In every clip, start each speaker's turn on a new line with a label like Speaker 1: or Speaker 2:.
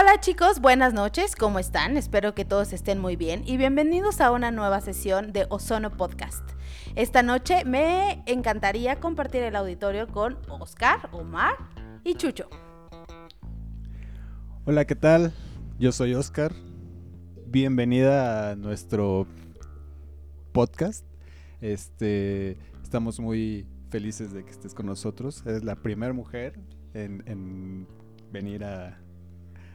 Speaker 1: Hola chicos, buenas noches, ¿cómo están? Espero que todos estén muy bien y bienvenidos a una nueva sesión de Ozono Podcast. Esta noche me encantaría compartir el auditorio con Oscar, Omar y Chucho.
Speaker 2: Hola, ¿qué tal? Yo soy Oscar. Bienvenida a nuestro podcast. Este, estamos muy felices de que estés con nosotros. Es la primera mujer en venir a,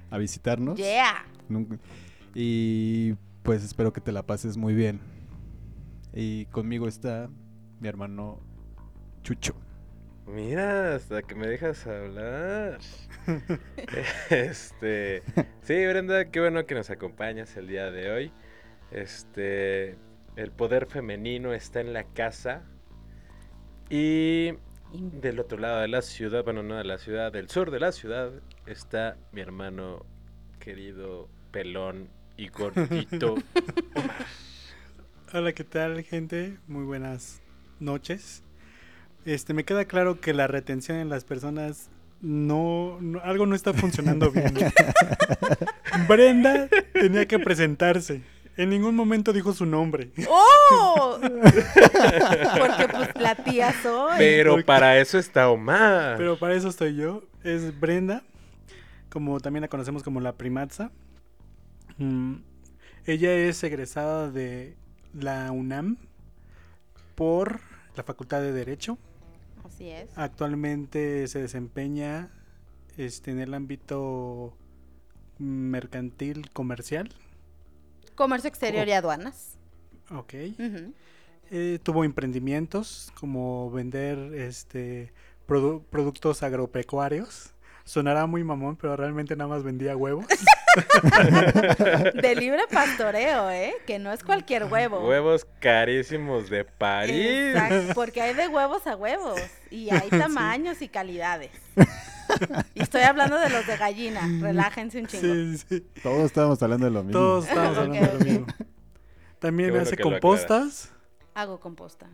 Speaker 2: a visitarnos.
Speaker 1: Yeah.
Speaker 2: Y pues espero que te la pases muy bien. Y conmigo está mi hermano Chucho.
Speaker 3: Mira, hasta que me dejas hablar. este, sí, Brenda, qué bueno que nos acompañas el día de hoy. Este, el poder femenino está en la casa y del otro lado de la ciudad, bueno, no de la ciudad, del sur de la ciudad está mi hermano querido pelón y gordito.
Speaker 4: Hola, ¿qué tal, gente? Muy buenas noches. Este, me queda claro que la retención en las personas no, no- algo no está funcionando bien. Brenda tenía que presentarse. En ningún momento dijo su nombre.
Speaker 1: ¡Oh! Porque pues la tía soy.
Speaker 3: Pero
Speaker 4: Porque-
Speaker 3: para eso está Omar.
Speaker 4: Pero para eso estoy yo. Es Brenda, como también la conocemos como la primatza. Mm, ella es egresada de la UNAM por la Facultad de Derecho.
Speaker 1: Así es.
Speaker 4: Actualmente se desempeña este, en el ámbito mercantil comercial.
Speaker 1: Comercio exterior y aduanas.
Speaker 4: Ok. Eh, tuvo emprendimientos como vender este produ- productos agropecuarios. Sonará muy mamón, pero realmente nada más vendía huevos.
Speaker 1: De libre pastoreo, ¿eh? Que no es cualquier huevo.
Speaker 3: Huevos carísimos de París.
Speaker 1: Exacto, porque hay de huevos a huevos y hay tamaños y calidades. Y estoy hablando de los de gallina, relájense un chingo.
Speaker 4: sí, sí.
Speaker 2: Todos estábamos hablando de lo mismo.
Speaker 4: Todos estamos
Speaker 1: Ok,
Speaker 4: hablando de lo mismo. También
Speaker 3: bueno
Speaker 4: hace compostas.
Speaker 1: Hago composta.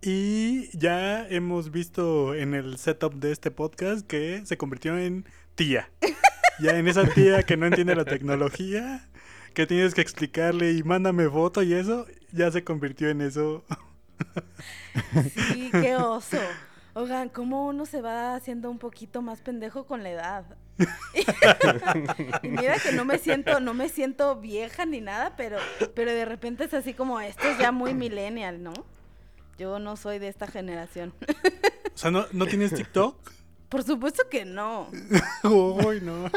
Speaker 4: Y ya hemos visto en el setup de este podcast que se convirtió en tía. Ya en esa tía que no entiende la tecnología, que tienes que explicarle y mándame foto y eso, ya se convirtió en eso.
Speaker 1: Sí, qué oso. Oigan, ¿cómo uno se va haciendo un poquito más pendejo con la edad? y mira que no me siento, no me siento vieja ni nada, pero, pero de repente es así como, esto es ya muy millennial, ¿no? Yo no soy de esta generación.
Speaker 4: O sea, ¿no, ¿no tienes TikTok?
Speaker 1: Por supuesto que no.
Speaker 4: Uy, no, no.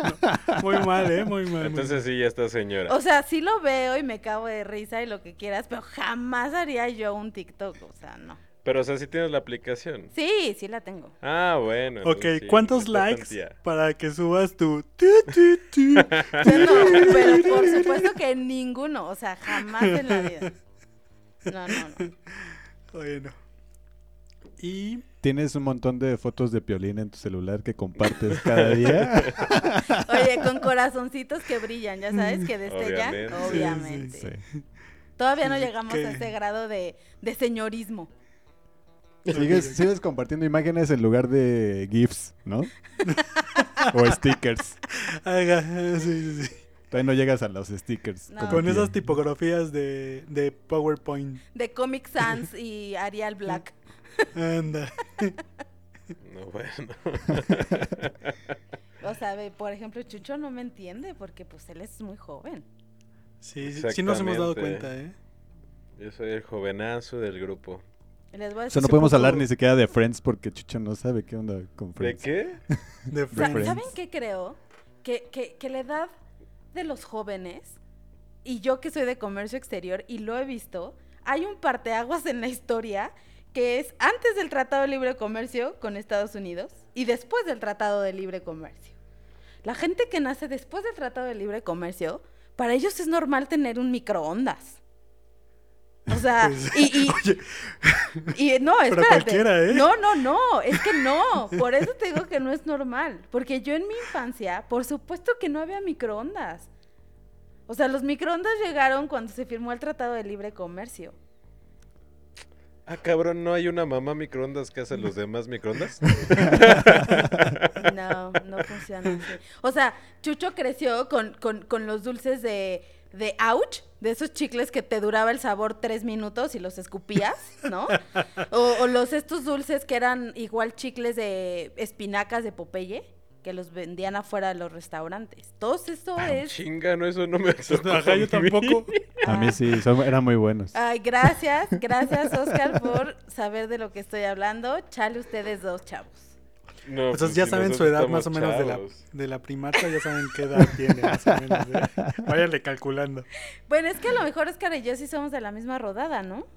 Speaker 4: Muy mal, ¿eh? Muy mal. muy
Speaker 3: Entonces sí, ya está señora.
Speaker 1: O sea, sí lo veo y me cago de risa y lo que quieras, pero jamás haría yo un TikTok, o sea, no.
Speaker 3: Pero o sea, sí tienes la aplicación.
Speaker 1: Sí, sí la tengo.
Speaker 3: Ah, bueno.
Speaker 4: Ok,
Speaker 3: sí,
Speaker 4: ¿cuántos likes para que subas tu... tu, tu, tu?
Speaker 1: Yo no, pero por supuesto que ninguno, o sea, jamás en la vida. No, no, no.
Speaker 4: Bueno. Y
Speaker 2: Tienes un montón de fotos de piolín en tu celular que compartes cada día.
Speaker 1: Oye, con corazoncitos que brillan, ya sabes, que destellan.
Speaker 3: Obviamente.
Speaker 1: Obviamente.
Speaker 4: Sí,
Speaker 2: Sí.
Speaker 1: Todavía no llegamos a ese grado de, de señorismo.
Speaker 2: Sigues, sigues compartiendo imágenes en lugar de GIFs, ¿no? o stickers.
Speaker 4: Sí, sí, sí.
Speaker 2: Todavía no llegas a los stickers.
Speaker 1: No.
Speaker 4: Con esas tipografías de, de PowerPoint.
Speaker 1: De Comic Sans y Arial Black.
Speaker 4: Anda.
Speaker 3: No, bueno.
Speaker 1: O sea, por ejemplo, Chucho no me entiende porque pues él es muy joven.
Speaker 4: Sí, sí, sí nos hemos dado cuenta, ¿eh?
Speaker 3: Yo soy el jovenazo del grupo.
Speaker 1: Les voy a
Speaker 2: O sea, no podemos
Speaker 4: poco-
Speaker 2: hablar ni siquiera de Friends porque Chucho no sabe qué onda con
Speaker 3: ¿De
Speaker 2: Friends.
Speaker 3: qué?
Speaker 4: De Friends.
Speaker 1: ¿Saben qué creo? Que, que, que la edad de los jóvenes, y yo que soy de comercio exterior y lo he visto, hay un parteaguas en la historia que es antes del Tratado de Libre Comercio con Estados Unidos y después del Tratado de Libre Comercio. La gente que nace después del Tratado de Libre Comercio, para ellos es normal tener un microondas. O sea,
Speaker 4: Pues,
Speaker 1: y, y-
Speaker 4: Oye,
Speaker 1: y no,
Speaker 4: Pero
Speaker 1: espérate.
Speaker 4: cualquiera, ¿eh?
Speaker 1: No, no, no, es que no. Por eso te digo que no es normal. Porque yo en mi infancia, por supuesto que no había microondas. O sea, los microondas llegaron cuando se firmó el Tratado de Libre Comercio.
Speaker 3: Ah, cabrón, ¿no hay una mamá microondas que hace los demás microondas?
Speaker 1: No, no funciona así. O sea, Chucho creció con, con, con los dulces de, de Ouch, de esos chicles que te duraba el sabor tres minutos y los escupías, ¿no? O, o los estos dulces que eran igual chicles de espinacas de Popeye, que los vendían afuera de los restaurantes. Todo esto es...
Speaker 3: Chinga, no, eso no me tocó
Speaker 4: Ajá, yo
Speaker 3: a mí.
Speaker 4: tampoco.
Speaker 2: A mí sí, son- eran muy buenos.
Speaker 1: Ay, gracias, gracias Oscar por saber de lo que estoy hablando. Chale ustedes dos chavos.
Speaker 3: No,
Speaker 4: Entonces
Speaker 3: pues
Speaker 4: ya
Speaker 3: si
Speaker 4: saben su edad más o menos de la, de la primaria, ya saben qué edad tiene más o menos. ¿eh? Váyanle calculando.
Speaker 1: Bueno, es que a lo mejor Oscar y yo sí somos de la misma rodada, ¿no?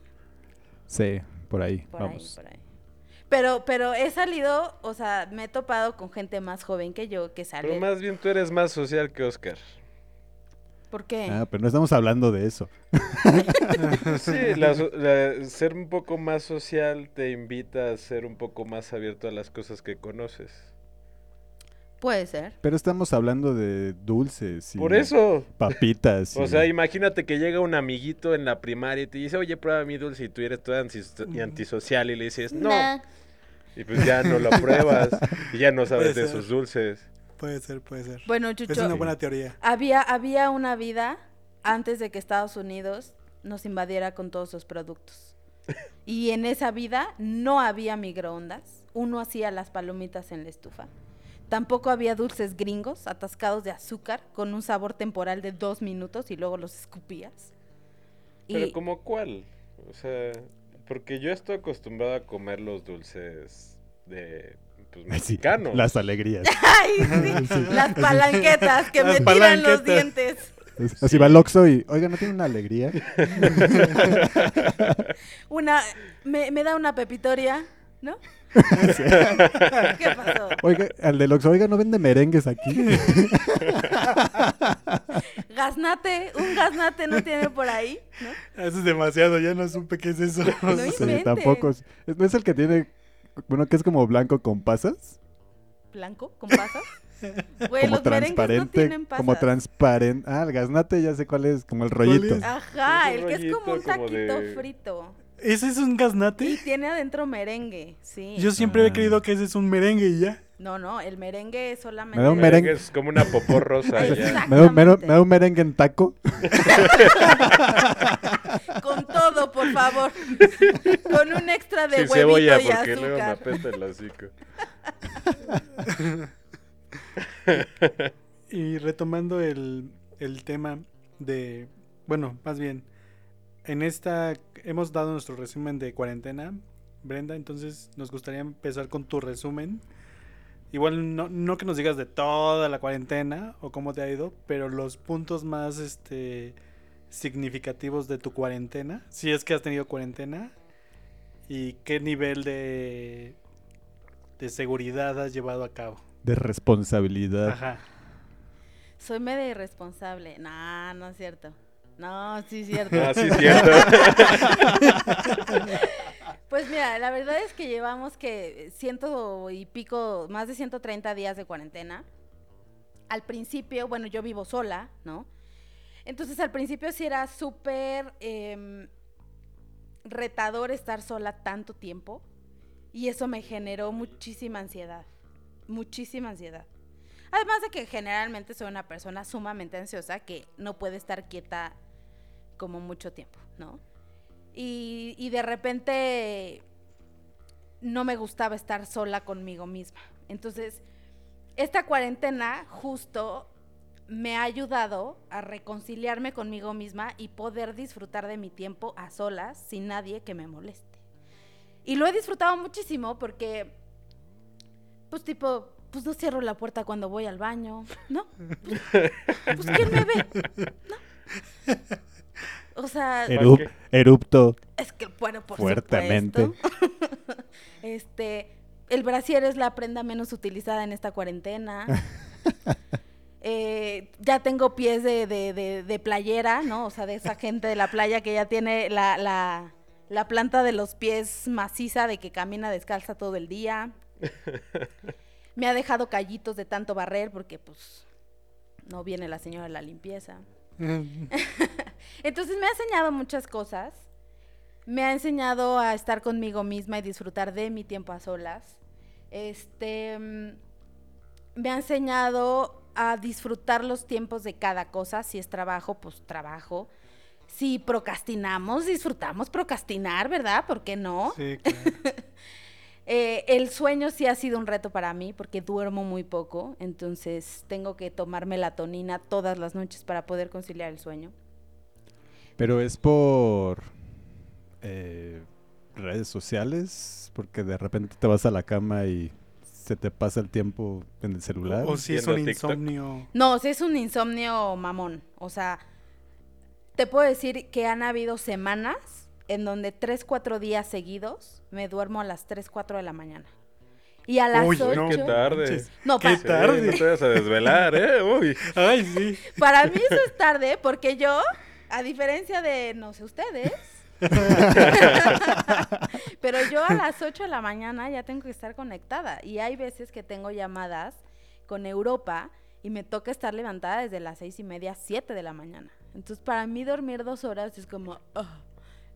Speaker 2: Sí, por ahí.
Speaker 1: Por
Speaker 2: vamos.
Speaker 1: ahí, por ahí. Pero, pero he salido, o sea, me he topado con gente más joven que yo que sale.
Speaker 3: Pero más bien tú eres más social que Oscar.
Speaker 1: ¿Por qué?
Speaker 2: Ah, pero no estamos hablando de eso.
Speaker 3: Sí, la so- la- ser un poco más social te invita a ser un poco más abierto a las cosas que conoces.
Speaker 1: Puede ser.
Speaker 2: Pero estamos hablando de dulces y
Speaker 3: Por eso.
Speaker 2: papitas.
Speaker 3: O
Speaker 2: y-
Speaker 3: sea, imagínate que llega un amiguito en la primaria y te dice, oye, prueba mi dulce y tú eres todo antisocial y le dices, no.
Speaker 1: Nah.
Speaker 3: Y pues ya no lo pruebas y ya no sabes de esos dulces.
Speaker 4: Puede ser, puede ser.
Speaker 1: Bueno,
Speaker 4: Es
Speaker 1: Chucho,
Speaker 4: una buena teoría.
Speaker 1: había, había una vida antes de que Estados Unidos nos invadiera con todos sus productos. Y en esa vida no había microondas. Uno hacía las palomitas en la estufa. Tampoco había dulces gringos atascados de azúcar con un sabor temporal de dos minutos y luego los escupías.
Speaker 3: Pero
Speaker 1: Y-
Speaker 3: como cuál? O sea, porque yo estoy acostumbrado a comer los dulces de pues,
Speaker 2: Ay, sí,
Speaker 3: mexicanos.
Speaker 2: las alegrías.
Speaker 1: Ay, sí, las palanquetas que
Speaker 4: Las
Speaker 1: me tiran los dientes.
Speaker 2: Es- Así va el Oxxo y, oiga, ¿no tiene una alegría?
Speaker 1: Una, me, me da una pepitoria, ¿no? ¿Qué pasó?
Speaker 2: Oiga, al del Oxxo, oiga, ¿no vende merengues aquí?
Speaker 1: Gaznate, un gaznate no tiene por ahí, ¿no?
Speaker 4: Eso es demasiado, ya no supe qué es eso.
Speaker 1: No
Speaker 2: Sí, tampoco. es- ¿No es el que tiene, bueno, que es como blanco con pasas?
Speaker 1: ¿Blanco? ¿Con pasas? Güey,
Speaker 2: como
Speaker 1: los merengues no
Speaker 2: transparente,
Speaker 1: tienen pasas.
Speaker 2: como transparente. Ah, el gaznate ya sé cuál es, como el rollito.
Speaker 1: Ajá, el que es como un
Speaker 3: como
Speaker 1: taquito
Speaker 3: de-
Speaker 1: frito.
Speaker 4: ¿Ese es un
Speaker 1: Y
Speaker 4: gaznate?
Speaker 1: tiene adentro merengue, sí.
Speaker 4: Yo siempre he
Speaker 2: Ah.
Speaker 4: creído que ese es un merengue y ya.
Speaker 1: No, no, el merengue es solamente...
Speaker 2: Me da un
Speaker 3: Merengue
Speaker 2: merengue.
Speaker 3: Es como una popó rosa ya.
Speaker 2: ¿Me da, un- me da- me da un merengue en taco?
Speaker 1: Con por favor. Con un extra de
Speaker 3: Sin
Speaker 1: huevito
Speaker 3: cebolla
Speaker 1: y
Speaker 3: porque luego me
Speaker 1: azúcar.
Speaker 3: apesta el hocico.
Speaker 4: Y retomando el, el tema de, bueno, más bien, en esta hemos dado nuestro resumen de cuarentena, Brenda, entonces nos gustaría empezar con tu resumen. Igual no, no que nos digas de toda la cuarentena o cómo te ha ido, pero los puntos más este significativos de tu cuarentena, si es que has tenido cuarentena y qué nivel de de seguridad has llevado a cabo.
Speaker 2: De responsabilidad.
Speaker 4: Ajá.
Speaker 1: Soy media irresponsable. No, no es cierto. No, sí es cierto.
Speaker 3: Ah, sí, cierto.
Speaker 1: Pues mira, la verdad es que llevamos que ciento y pico, más de 130 días de cuarentena. Al principio, bueno, yo vivo sola, ¿no? Entonces al principio sí era súper em, retador estar sola tanto tiempo y eso me generó muchísima ansiedad, muchísima ansiedad. Además de que generalmente soy una persona sumamente ansiosa que no puede estar quieta como mucho tiempo, ¿no? Y, y de repente no me gustaba estar sola conmigo misma. Entonces, esta cuarentena justo me ha ayudado a reconciliarme conmigo misma y poder disfrutar de mi tiempo a solas sin nadie que me moleste. Y lo he disfrutado muchísimo porque, pues tipo, pues no cierro la puerta cuando voy al baño, ¿no? Pues, pues, ¿quién me ve? ¿No? O sea,
Speaker 2: Erup- erupto.
Speaker 1: es que, bueno, por
Speaker 2: Fuertemente.
Speaker 1: supuesto. este, el brasier es la prenda menos utilizada en esta cuarentena. Eh, ya tengo pies de, de- de- de playera, ¿no? O sea, de esa gente de la playa que ya tiene la, la- la planta de los pies maciza de que camina descalza todo el día. Me ha dejado callitos de tanto barrer porque, pues, no viene la señora de la limpieza. Entonces me ha enseñado muchas cosas. me ha enseñado a estar conmigo misma y disfrutar de mi tiempo a solas. Este mm, me ha enseñado a disfrutar los tiempos de cada cosa. Si es trabajo, pues trabajo. Si procrastinamos, disfrutamos procrastinar, ¿verdad? ¿Por qué no?
Speaker 4: Sí, claro.
Speaker 1: Eh, el sueño sí ha sido un reto para mí porque duermo muy poco, entonces tengo que tomar melatonina todas las noches para poder conciliar el sueño.
Speaker 2: Pero es por eh, redes sociales, porque de repente te vas a la cama y se te pasa el tiempo en el celular.
Speaker 4: O si es un
Speaker 3: TikTok.
Speaker 4: insomnio.
Speaker 1: No, sí es un insomnio mamón. O sea, te puedo decir que han habido semanas en donde tres, cuatro días seguidos me duermo a las 3, 4 de la mañana. Y a las
Speaker 4: Uy,
Speaker 1: 8...
Speaker 4: no
Speaker 3: Qué tarde.
Speaker 1: No,
Speaker 4: Qué
Speaker 3: Sí,
Speaker 4: tarde.
Speaker 3: no te vas a desvelar, ¿eh? Uy.
Speaker 4: Ay, sí.
Speaker 1: Para mí eso es tarde porque yo, a diferencia de, no sé ustedes, pero yo a las 8 de la mañana ya tengo que estar conectada y hay veces que tengo llamadas con Europa y me toca estar levantada desde las seis y media, 7 de la mañana. Entonces para mí dormir dos horas es como, "Ugh,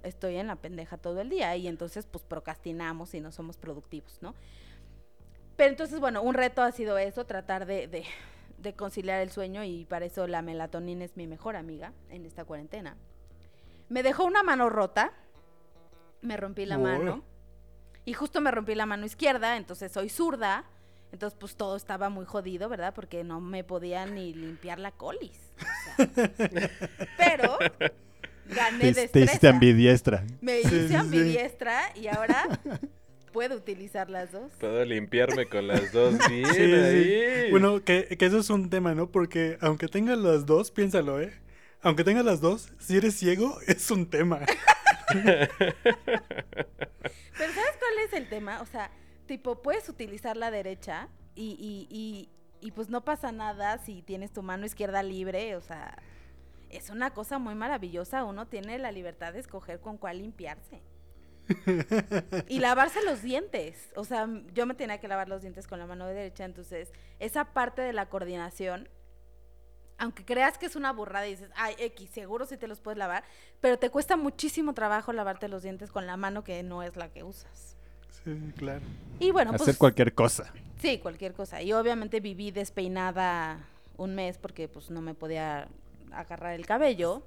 Speaker 1: estoy en la pendeja todo el día y entonces pues procrastinamos y no somos productivos, ¿no? Pero entonces, bueno, un reto ha sido eso, tratar de, de- de conciliar el sueño y para eso la melatonina es mi mejor amiga en esta cuarentena. Me dejó una mano rota, me rompí la mano y justo me rompí la mano izquierda, entonces soy zurda, entonces pues todo estaba muy jodido, ¿verdad? Porque no me podía ni limpiar la colis. o sea. Pero gané
Speaker 2: te, te hiciste ambidiestra.
Speaker 1: Me
Speaker 4: Sí, sí,
Speaker 1: hice
Speaker 4: sí.
Speaker 1: ambidiestra y ahora puedo utilizar las dos.
Speaker 3: Puedo limpiarme con las dos bien
Speaker 4: Sí, sí.
Speaker 3: ahí.
Speaker 4: Bueno, que, que eso es un tema, ¿no? Porque aunque tengas las dos, piénsalo, ¿eh? Aunque tengas las dos, si eres ciego, es un tema.
Speaker 1: Pero ¿sabes cuál es el tema? O sea, tipo, puedes utilizar la derecha y, y, y, y pues no pasa nada si tienes tu mano izquierda libre, o sea, es una cosa muy maravillosa, uno tiene la libertad de escoger con cuál limpiarse. Y lavarse los dientes, o sea, yo me tenía que lavar los dientes con la mano derecha, entonces esa parte de la coordinación, aunque creas que es una burrada y dices, ay, X, seguro sí te los puedes lavar, pero te cuesta muchísimo trabajo lavarte los dientes con la mano que no es la que usas.
Speaker 4: Sí, claro.
Speaker 1: Y bueno,
Speaker 2: Hacer
Speaker 1: pues
Speaker 2: cualquier cosa.
Speaker 1: sí, cualquier cosa. Y obviamente viví despeinada un mes porque pues no me podía agarrar el cabello.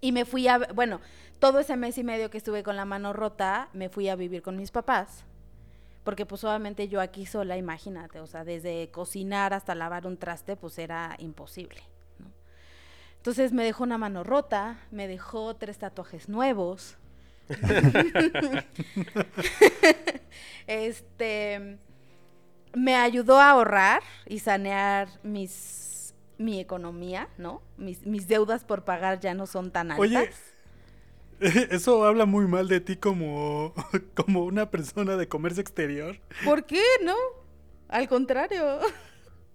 Speaker 1: Y me fui a, bueno, todo ese mes y medio que estuve con la mano rota, me fui a vivir con mis papás. Porque pues obviamente yo aquí sola, imagínate, o sea, desde cocinar hasta lavar un traste, pues era imposible. ¿no? Entonces me dejó una mano rota, me dejó tres tatuajes nuevos. este me ayudó a ahorrar y sanear mis mi economía, ¿no? Mis, mis deudas por pagar ya no son tan altas.
Speaker 4: Oye, eso habla muy mal de ti como, como una persona de comercio exterior.
Speaker 1: ¿Por qué no? Al contrario.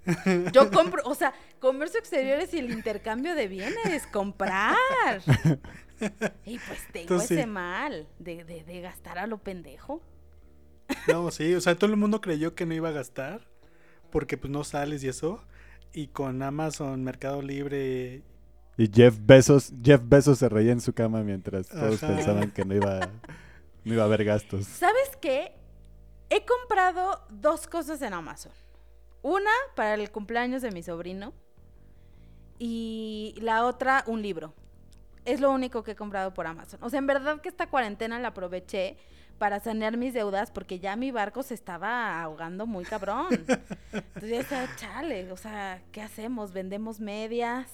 Speaker 1: Yo compro, o sea, comercio exterior es el intercambio de bienes, comprar. Y pues tengo
Speaker 4: Entonces,
Speaker 1: ese
Speaker 4: sí.
Speaker 1: mal de, de, de gastar a lo pendejo.
Speaker 4: No, sí, o sea, todo el mundo creyó que no iba a gastar porque pues no sales y eso. Y con Amazon, Mercado Libre,
Speaker 2: Y Jeff Bezos, Jeff Bezos se reía en su cama mientras todos
Speaker 4: Ajá.
Speaker 2: pensaban que no iba, no iba a haber gastos.
Speaker 1: ¿Sabes qué? He comprado dos cosas en Amazon. Una para el cumpleaños de mi sobrino y la otra un libro. Es lo único que he comprado por Amazon. O sea, en verdad que esta cuarentena la aproveché para sanear mis deudas porque ya mi barco se estaba ahogando muy cabrón. Entonces ya estaba, chale, o sea, ¿qué hacemos? ¿Vendemos medias?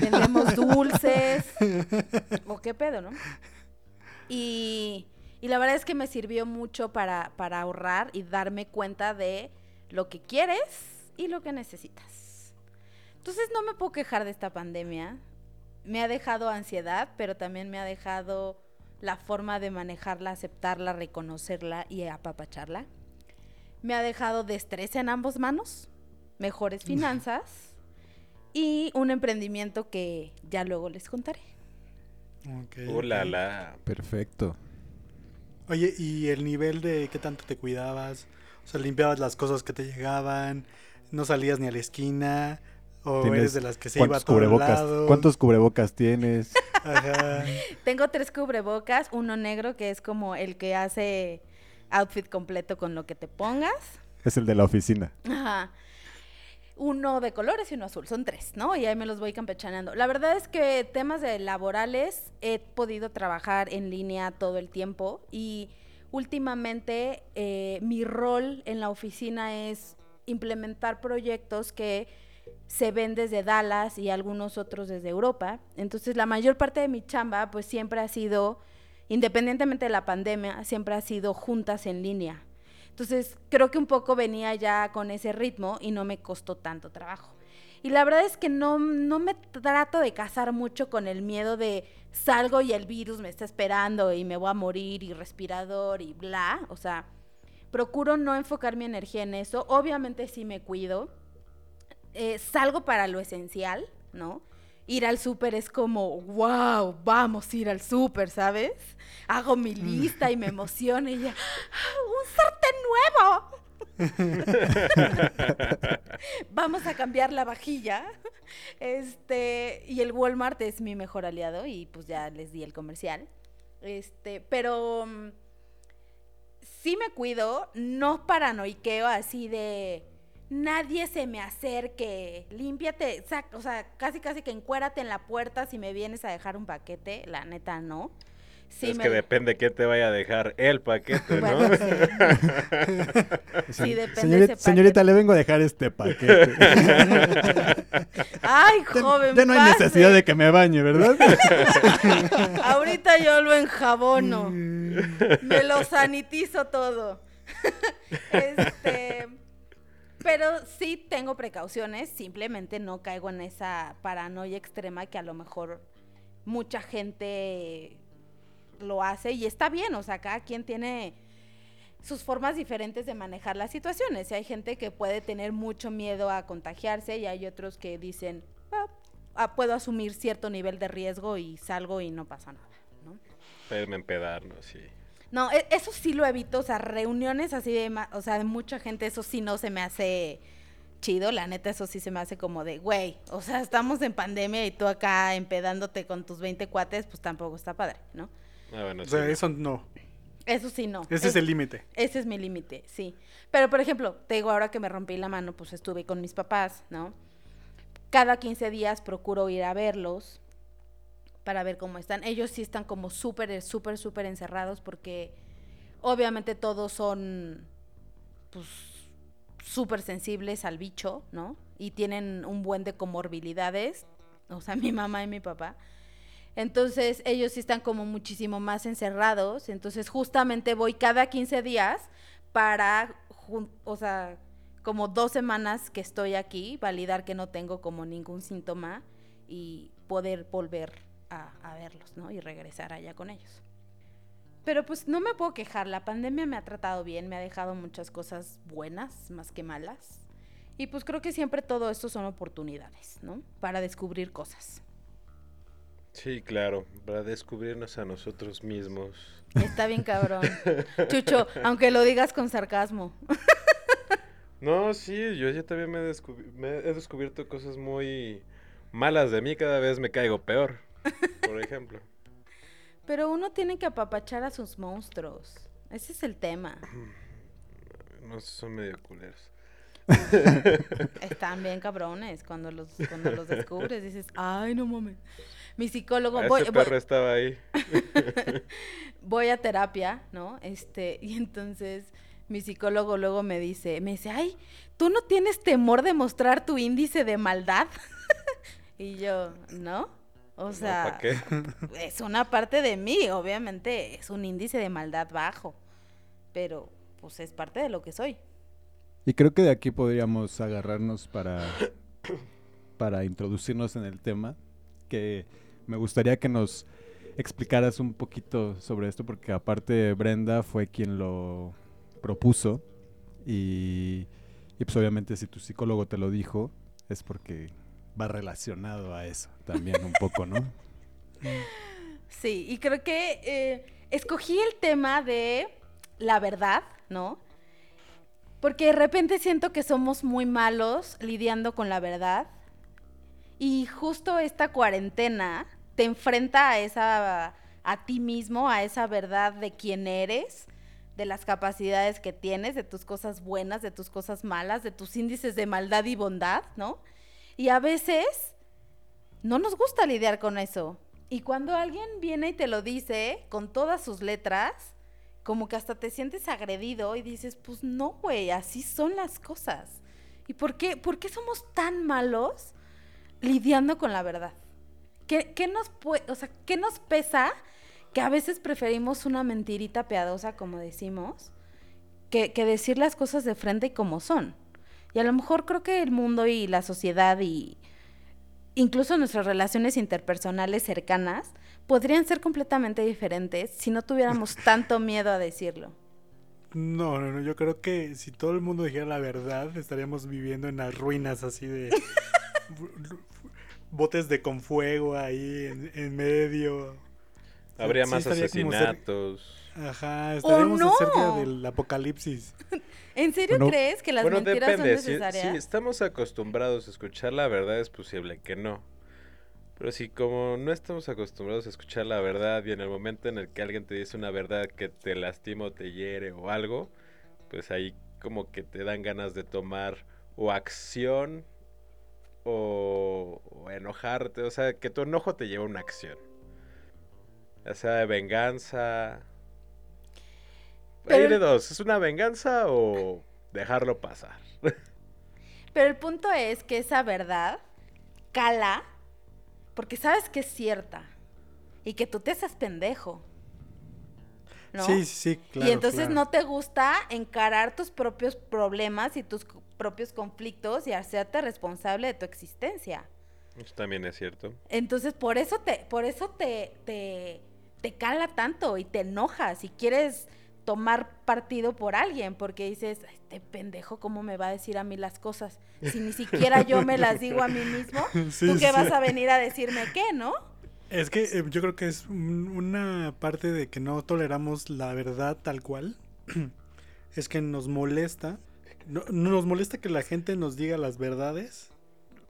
Speaker 1: ¿Vendemos dulces? ¿O qué pedo, no? Y, y la verdad es que me sirvió mucho para, para ahorrar y darme cuenta de lo que quieres y lo que necesitas. Entonces no me puedo quejar de esta pandemia. Me ha dejado ansiedad, pero también me ha dejado la forma de manejarla, aceptarla, reconocerla y apapacharla. Me ha dejado destreza en ambos manos, mejores finanzas y un emprendimiento que ya luego les contaré.
Speaker 4: Ok,
Speaker 3: Uh, la, la.
Speaker 2: Perfecto.
Speaker 4: Oye, ¿y el nivel de qué tanto te cuidabas? O sea, limpiabas las cosas que te llegaban, no salías ni a la esquina. O eres de las que se iba a
Speaker 2: ¿Cuántos
Speaker 4: todos
Speaker 2: cubrebocas. ¿Cuántos cubrebocas tienes?
Speaker 4: Ajá.
Speaker 1: Tengo tres cubrebocas, uno negro que es como el que hace outfit completo con lo que te pongas.
Speaker 2: Es el de la oficina.
Speaker 1: Ajá. Uno de colores y uno azul, son tres, ¿no? Y ahí me los voy campechaneando. La verdad es que temas laborales he podido trabajar en línea todo el tiempo y últimamente eh, mi rol en la oficina es implementar proyectos que se ven desde Dallas y algunos otros desde Europa. Entonces la mayor parte de mi chamba pues siempre ha sido, independientemente de la pandemia, siempre ha sido juntas en línea. Entonces, creo que un poco venía ya con ese ritmo y no me costó tanto trabajo. Y la verdad es que no, no me trato de casar mucho con el miedo de salgo y el virus me está esperando y me voy a morir y respirador y bla. O sea, procuro no enfocar mi energía en eso. Obviamente sí me cuido. Eh, salgo para lo esencial, ¿no? Ir al súper es como, wow, vamos a ir al súper, ¿sabes? Hago mi lista y me emociono y ya, ¡ah, ¡un sartén nuevo! vamos a cambiar la vajilla. Este, y el Walmart es mi mejor aliado y pues ya les di el comercial. Este, pero mm, sí me cuido, no paranoiqueo así de nadie se me acerque, límpiate, sac- o sea, casi casi que encuérate en la puerta si me vienes a dejar un paquete, la neta no. Sí
Speaker 3: es
Speaker 1: me-
Speaker 3: que depende qué te vaya a dejar el paquete, ¿no?
Speaker 1: Bueno, sí. Sí, depende
Speaker 2: Señorita,
Speaker 1: ese
Speaker 2: señorita, le vengo a dejar este paquete.
Speaker 1: Ay, joven,
Speaker 2: ya no hay
Speaker 1: pase.
Speaker 2: necesidad de que me bañe, ¿verdad?
Speaker 1: Ahorita yo lo enjabono. Me lo sanitizo todo. este, pero sí tengo precauciones, simplemente no caigo en esa paranoia extrema que a lo mejor mucha gente lo hace y está bien, o sea, cada quien tiene sus formas diferentes de manejar las situaciones. Y hay gente que puede tener mucho miedo a contagiarse y hay otros que dicen, "Ah, ah, puedo asumir cierto nivel de riesgo y salgo y no pasa nada, ¿no?
Speaker 3: Pueden empedarnos, sí.
Speaker 1: No, e- eso sí lo evito, o sea, reuniones así de, ma- o sea, de mucha gente, eso sí no se me hace chido, la neta, eso sí se me hace como de, güey, o sea, estamos en pandemia y tú acá empedándote con tus 20 cuates, pues tampoco está padre, ¿no?
Speaker 3: Ah, bueno,
Speaker 4: O
Speaker 3: sí,
Speaker 4: sea,
Speaker 3: no.
Speaker 4: eso no.
Speaker 1: Eso sí no.
Speaker 4: Ese es el límite.
Speaker 1: Ese es mi límite, sí. Pero, por ejemplo, te digo, ahora que me rompí la mano, pues estuve con mis papás, ¿no? Cada 15 días procuro ir a verlos para ver cómo están. Ellos sí están como súper, súper, súper encerrados porque obviamente todos son, pues, súper sensibles al bicho, ¿no? Y tienen un buen de comorbilidades, o sea, mi mamá y mi papá. Entonces ellos sí están como muchísimo más encerrados. Entonces justamente voy cada 15 días para, o sea, como dos semanas que estoy aquí, validar que no tengo como ningún síntoma y poder volver a, a verlos, ¿no? Y regresar allá con ellos. Pero pues no me puedo quejar, la pandemia me ha tratado bien, me ha dejado muchas cosas buenas más que malas. Y pues creo que siempre todo esto son oportunidades, ¿no? Para descubrir cosas.
Speaker 3: Sí, claro, para descubrirnos a nosotros mismos.
Speaker 1: Está bien cabrón. Chucho, aunque lo digas con sarcasmo.
Speaker 3: No, sí, yo ya también me he descubierto cosas muy malas de mí, cada vez me caigo peor, por ejemplo.
Speaker 1: Pero uno tiene que apapachar a sus monstruos. Ese es el tema.
Speaker 3: No, son medio culeros.
Speaker 1: Están bien cabrones. Cuando los, cuando los descubres dices, ay, no mames. Mi psicólogo,
Speaker 3: Ah,
Speaker 1: voy,
Speaker 3: Ese
Speaker 1: voy-
Speaker 3: perro estaba ahí.
Speaker 1: voy a terapia, ¿no? Este, y entonces mi psicólogo luego me dice, me dice, ay, ¿tú no tienes temor de mostrar tu índice de maldad? y yo, ¿no? O sea,
Speaker 3: ¿Para qué?
Speaker 1: es una parte de mí, obviamente, es un índice de maldad bajo, pero pues es parte de lo que soy.
Speaker 2: Y creo que de aquí podríamos agarrarnos para, para introducirnos en el tema, que me gustaría que nos explicaras un poquito sobre esto, porque aparte Brenda fue quien lo propuso y, y pues obviamente si tu psicólogo te lo dijo, es porque va relacionado a eso también un poco, ¿no?
Speaker 1: Sí, y creo que eh, escogí el tema de la verdad, ¿no? Porque de repente siento que somos muy malos lidiando con la verdad Y justo esta cuarentena te enfrenta a esa a ti mismo, a esa verdad de quién eres, de las capacidades que tienes, de tus cosas buenas, de tus cosas malas, de tus índices de maldad y bondad, ¿no? Y a veces no nos gusta lidiar con eso. Y cuando alguien viene y te lo dice con todas sus letras, como que hasta te sientes agredido y dices, pues no, güey, así son las cosas. ¿Y por qué, por qué somos tan malos lidiando con la verdad? ¿Qué, qué nos, o sea, ¿Qué nos pesa que a veces preferimos una mentirita piadosa, como decimos, que, que decir las cosas de frente y como son? Y a lo mejor creo que el mundo y la sociedad y incluso nuestras relaciones interpersonales cercanas podrían ser completamente diferentes si no tuviéramos tanto miedo a decirlo.
Speaker 4: No, no, no, yo creo que si todo el mundo dijera la verdad, estaríamos viviendo en las ruinas así de botes de con fuego ahí en, medio.
Speaker 3: Habría más asesinatos.
Speaker 4: Ajá, estaríamos cerca del apocalipsis.
Speaker 1: ¿En serio crees que las mentiras son necesarias?
Speaker 3: Si, estamos acostumbrados a escuchar la verdad, es posible que no. Pero si como no estamos acostumbrados a escuchar la verdad y en el momento en el que alguien te dice una verdad que te lastima o te hiere o algo, pues ahí como que te dan ganas de tomar o acción o, o enojarte. O sea, que tu enojo te lleva a una acción. Ya sea de venganza, hay de dos, ¿es una venganza o dejarlo pasar?
Speaker 1: Pero el punto es que esa verdad cala porque sabes que es cierta y que tú te haces pendejo.
Speaker 4: ¿no? Sí, sí, claro.
Speaker 1: Y entonces no te gusta encarar tus propios problemas y tus propios conflictos y hacerte responsable de tu existencia.
Speaker 3: Eso también es cierto.
Speaker 1: Entonces, por eso te, por eso te, te, te cala tanto y te enojas y quieres tomar partido por alguien, porque dices, este pendejo, ¿cómo me va a decir a mí las cosas? Si ni siquiera yo me las digo a mí mismo, ¿tú qué vas a venir a decirme qué, no?
Speaker 4: Es que eh, yo creo que es una parte de que no toleramos la verdad tal cual. es que nos molesta. No, nos molesta que la gente nos diga las verdades.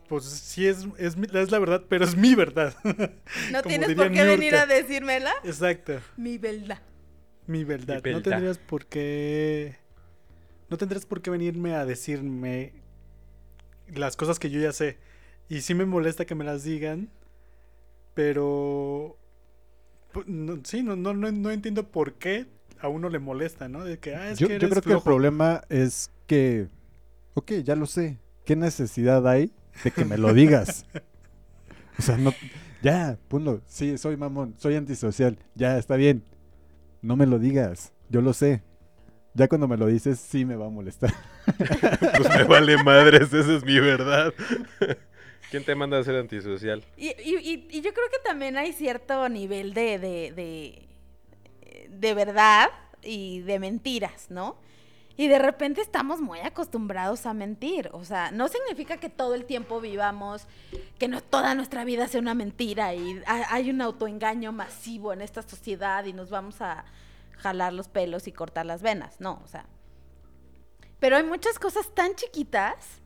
Speaker 4: Pues sí, es, es, es la verdad, pero es mi verdad.
Speaker 1: no tienes por qué venir a decírmela.
Speaker 4: Exacto.
Speaker 1: Mi verdad.
Speaker 4: Mi verdad. No tendrías por qué. No tendrías por qué venirme a decirme las cosas que yo ya sé. Y sí me molesta que me las digan. Pero. sí, no, no, no, entiendo por qué a uno le molesta, ¿no? De que, ah, es
Speaker 2: yo,
Speaker 4: que
Speaker 2: yo creo que el problema es que. Ok, ya lo sé. ¿Qué necesidad hay de que me lo digas? o sea, no. Ya, punto. Sí, soy mamón, soy antisocial. Ya, está bien no me lo digas, yo lo sé. Ya cuando me lo dices, sí me va a molestar.
Speaker 3: pues me vale madres, esa es mi verdad. ¿Quién te manda a ser antisocial?
Speaker 1: Y, y, yo creo que también hay cierto nivel de, de, de, de verdad y de mentiras, ¿no? Y de repente estamos muy acostumbrados a mentir. O sea, no significa que todo el tiempo vivamos, que no toda nuestra vida sea una mentira y hay un autoengaño masivo en esta sociedad y nos vamos a jalar los pelos y cortar las venas. No, o sea. Pero hay muchas cosas tan chiquitas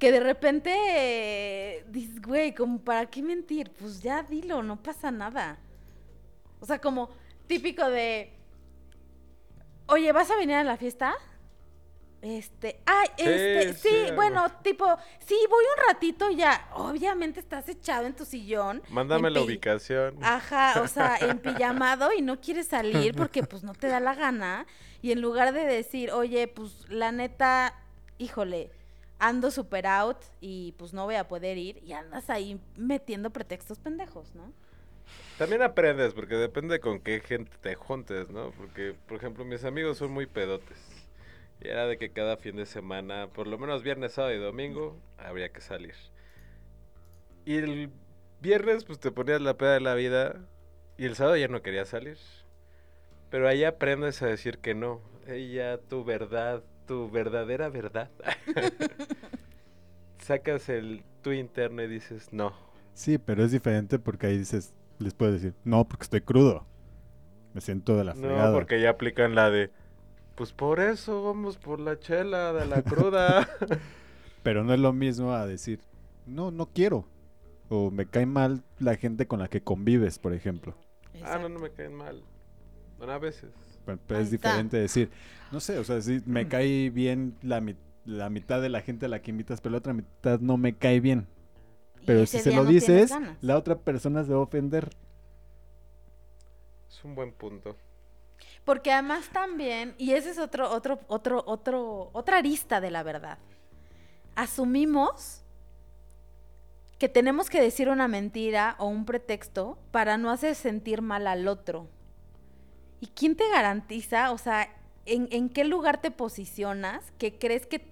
Speaker 1: que de repente dices, güey, como para qué mentir? Pues ya dilo, no pasa nada. O sea, como típico de, oye, ¿vas a venir a la fiesta? Este, ay, este, sí, bueno, tipo, sí, voy un ratito ya. Obviamente estás echado en tu sillón.
Speaker 3: Mándame la ubicación.
Speaker 1: Ajá, o sea, en pijamado y no quieres salir porque pues no te da la gana. Y en lugar de decir, oye, pues la neta, híjole, ando super out y pues no voy a poder ir, y andas ahí metiendo pretextos pendejos, ¿no?
Speaker 3: También aprendes, porque depende con qué gente te juntes, ¿no? Porque, por ejemplo, mis amigos son muy pedotes. Y era de que cada fin de semana, por lo menos viernes, sábado y domingo, habría que salir. Y el viernes, pues te ponías la peda de la vida. Y el sábado ya no quería salir. Pero ahí aprendes a decir que no. Ella, tu verdad, tu verdadera verdad. Sacas el tu interno y dices no.
Speaker 2: Sí, pero es diferente porque ahí dices, les puedes decir, no, porque estoy crudo. Me siento de la fregada.
Speaker 3: No, porque ya aplican la de, pues por eso vamos por la chela de la cruda.
Speaker 2: Pero no es lo mismo a decir, no, no quiero. o me cae mal la gente con la que convives, por ejemplo.
Speaker 3: Ah, no, no me caen mal. Bueno, a veces.
Speaker 2: Pero, es diferente decir, no sé, o sea, sí, me cae bien la, mi- la mitad de la gente a la que invitas, pero la otra mitad no me cae bien. Pero si se lo
Speaker 1: no
Speaker 2: dices, la otra persona se va a ofender.
Speaker 3: Es un buen punto.
Speaker 1: Porque además también, y ese es otro, otro, otro, otro, otra arista de la verdad. Asumimos que tenemos que decir una mentira o un pretexto para no hacer sentir mal al otro. ¿Y quién te garantiza, o sea, en, en qué lugar te posicionas que crees que,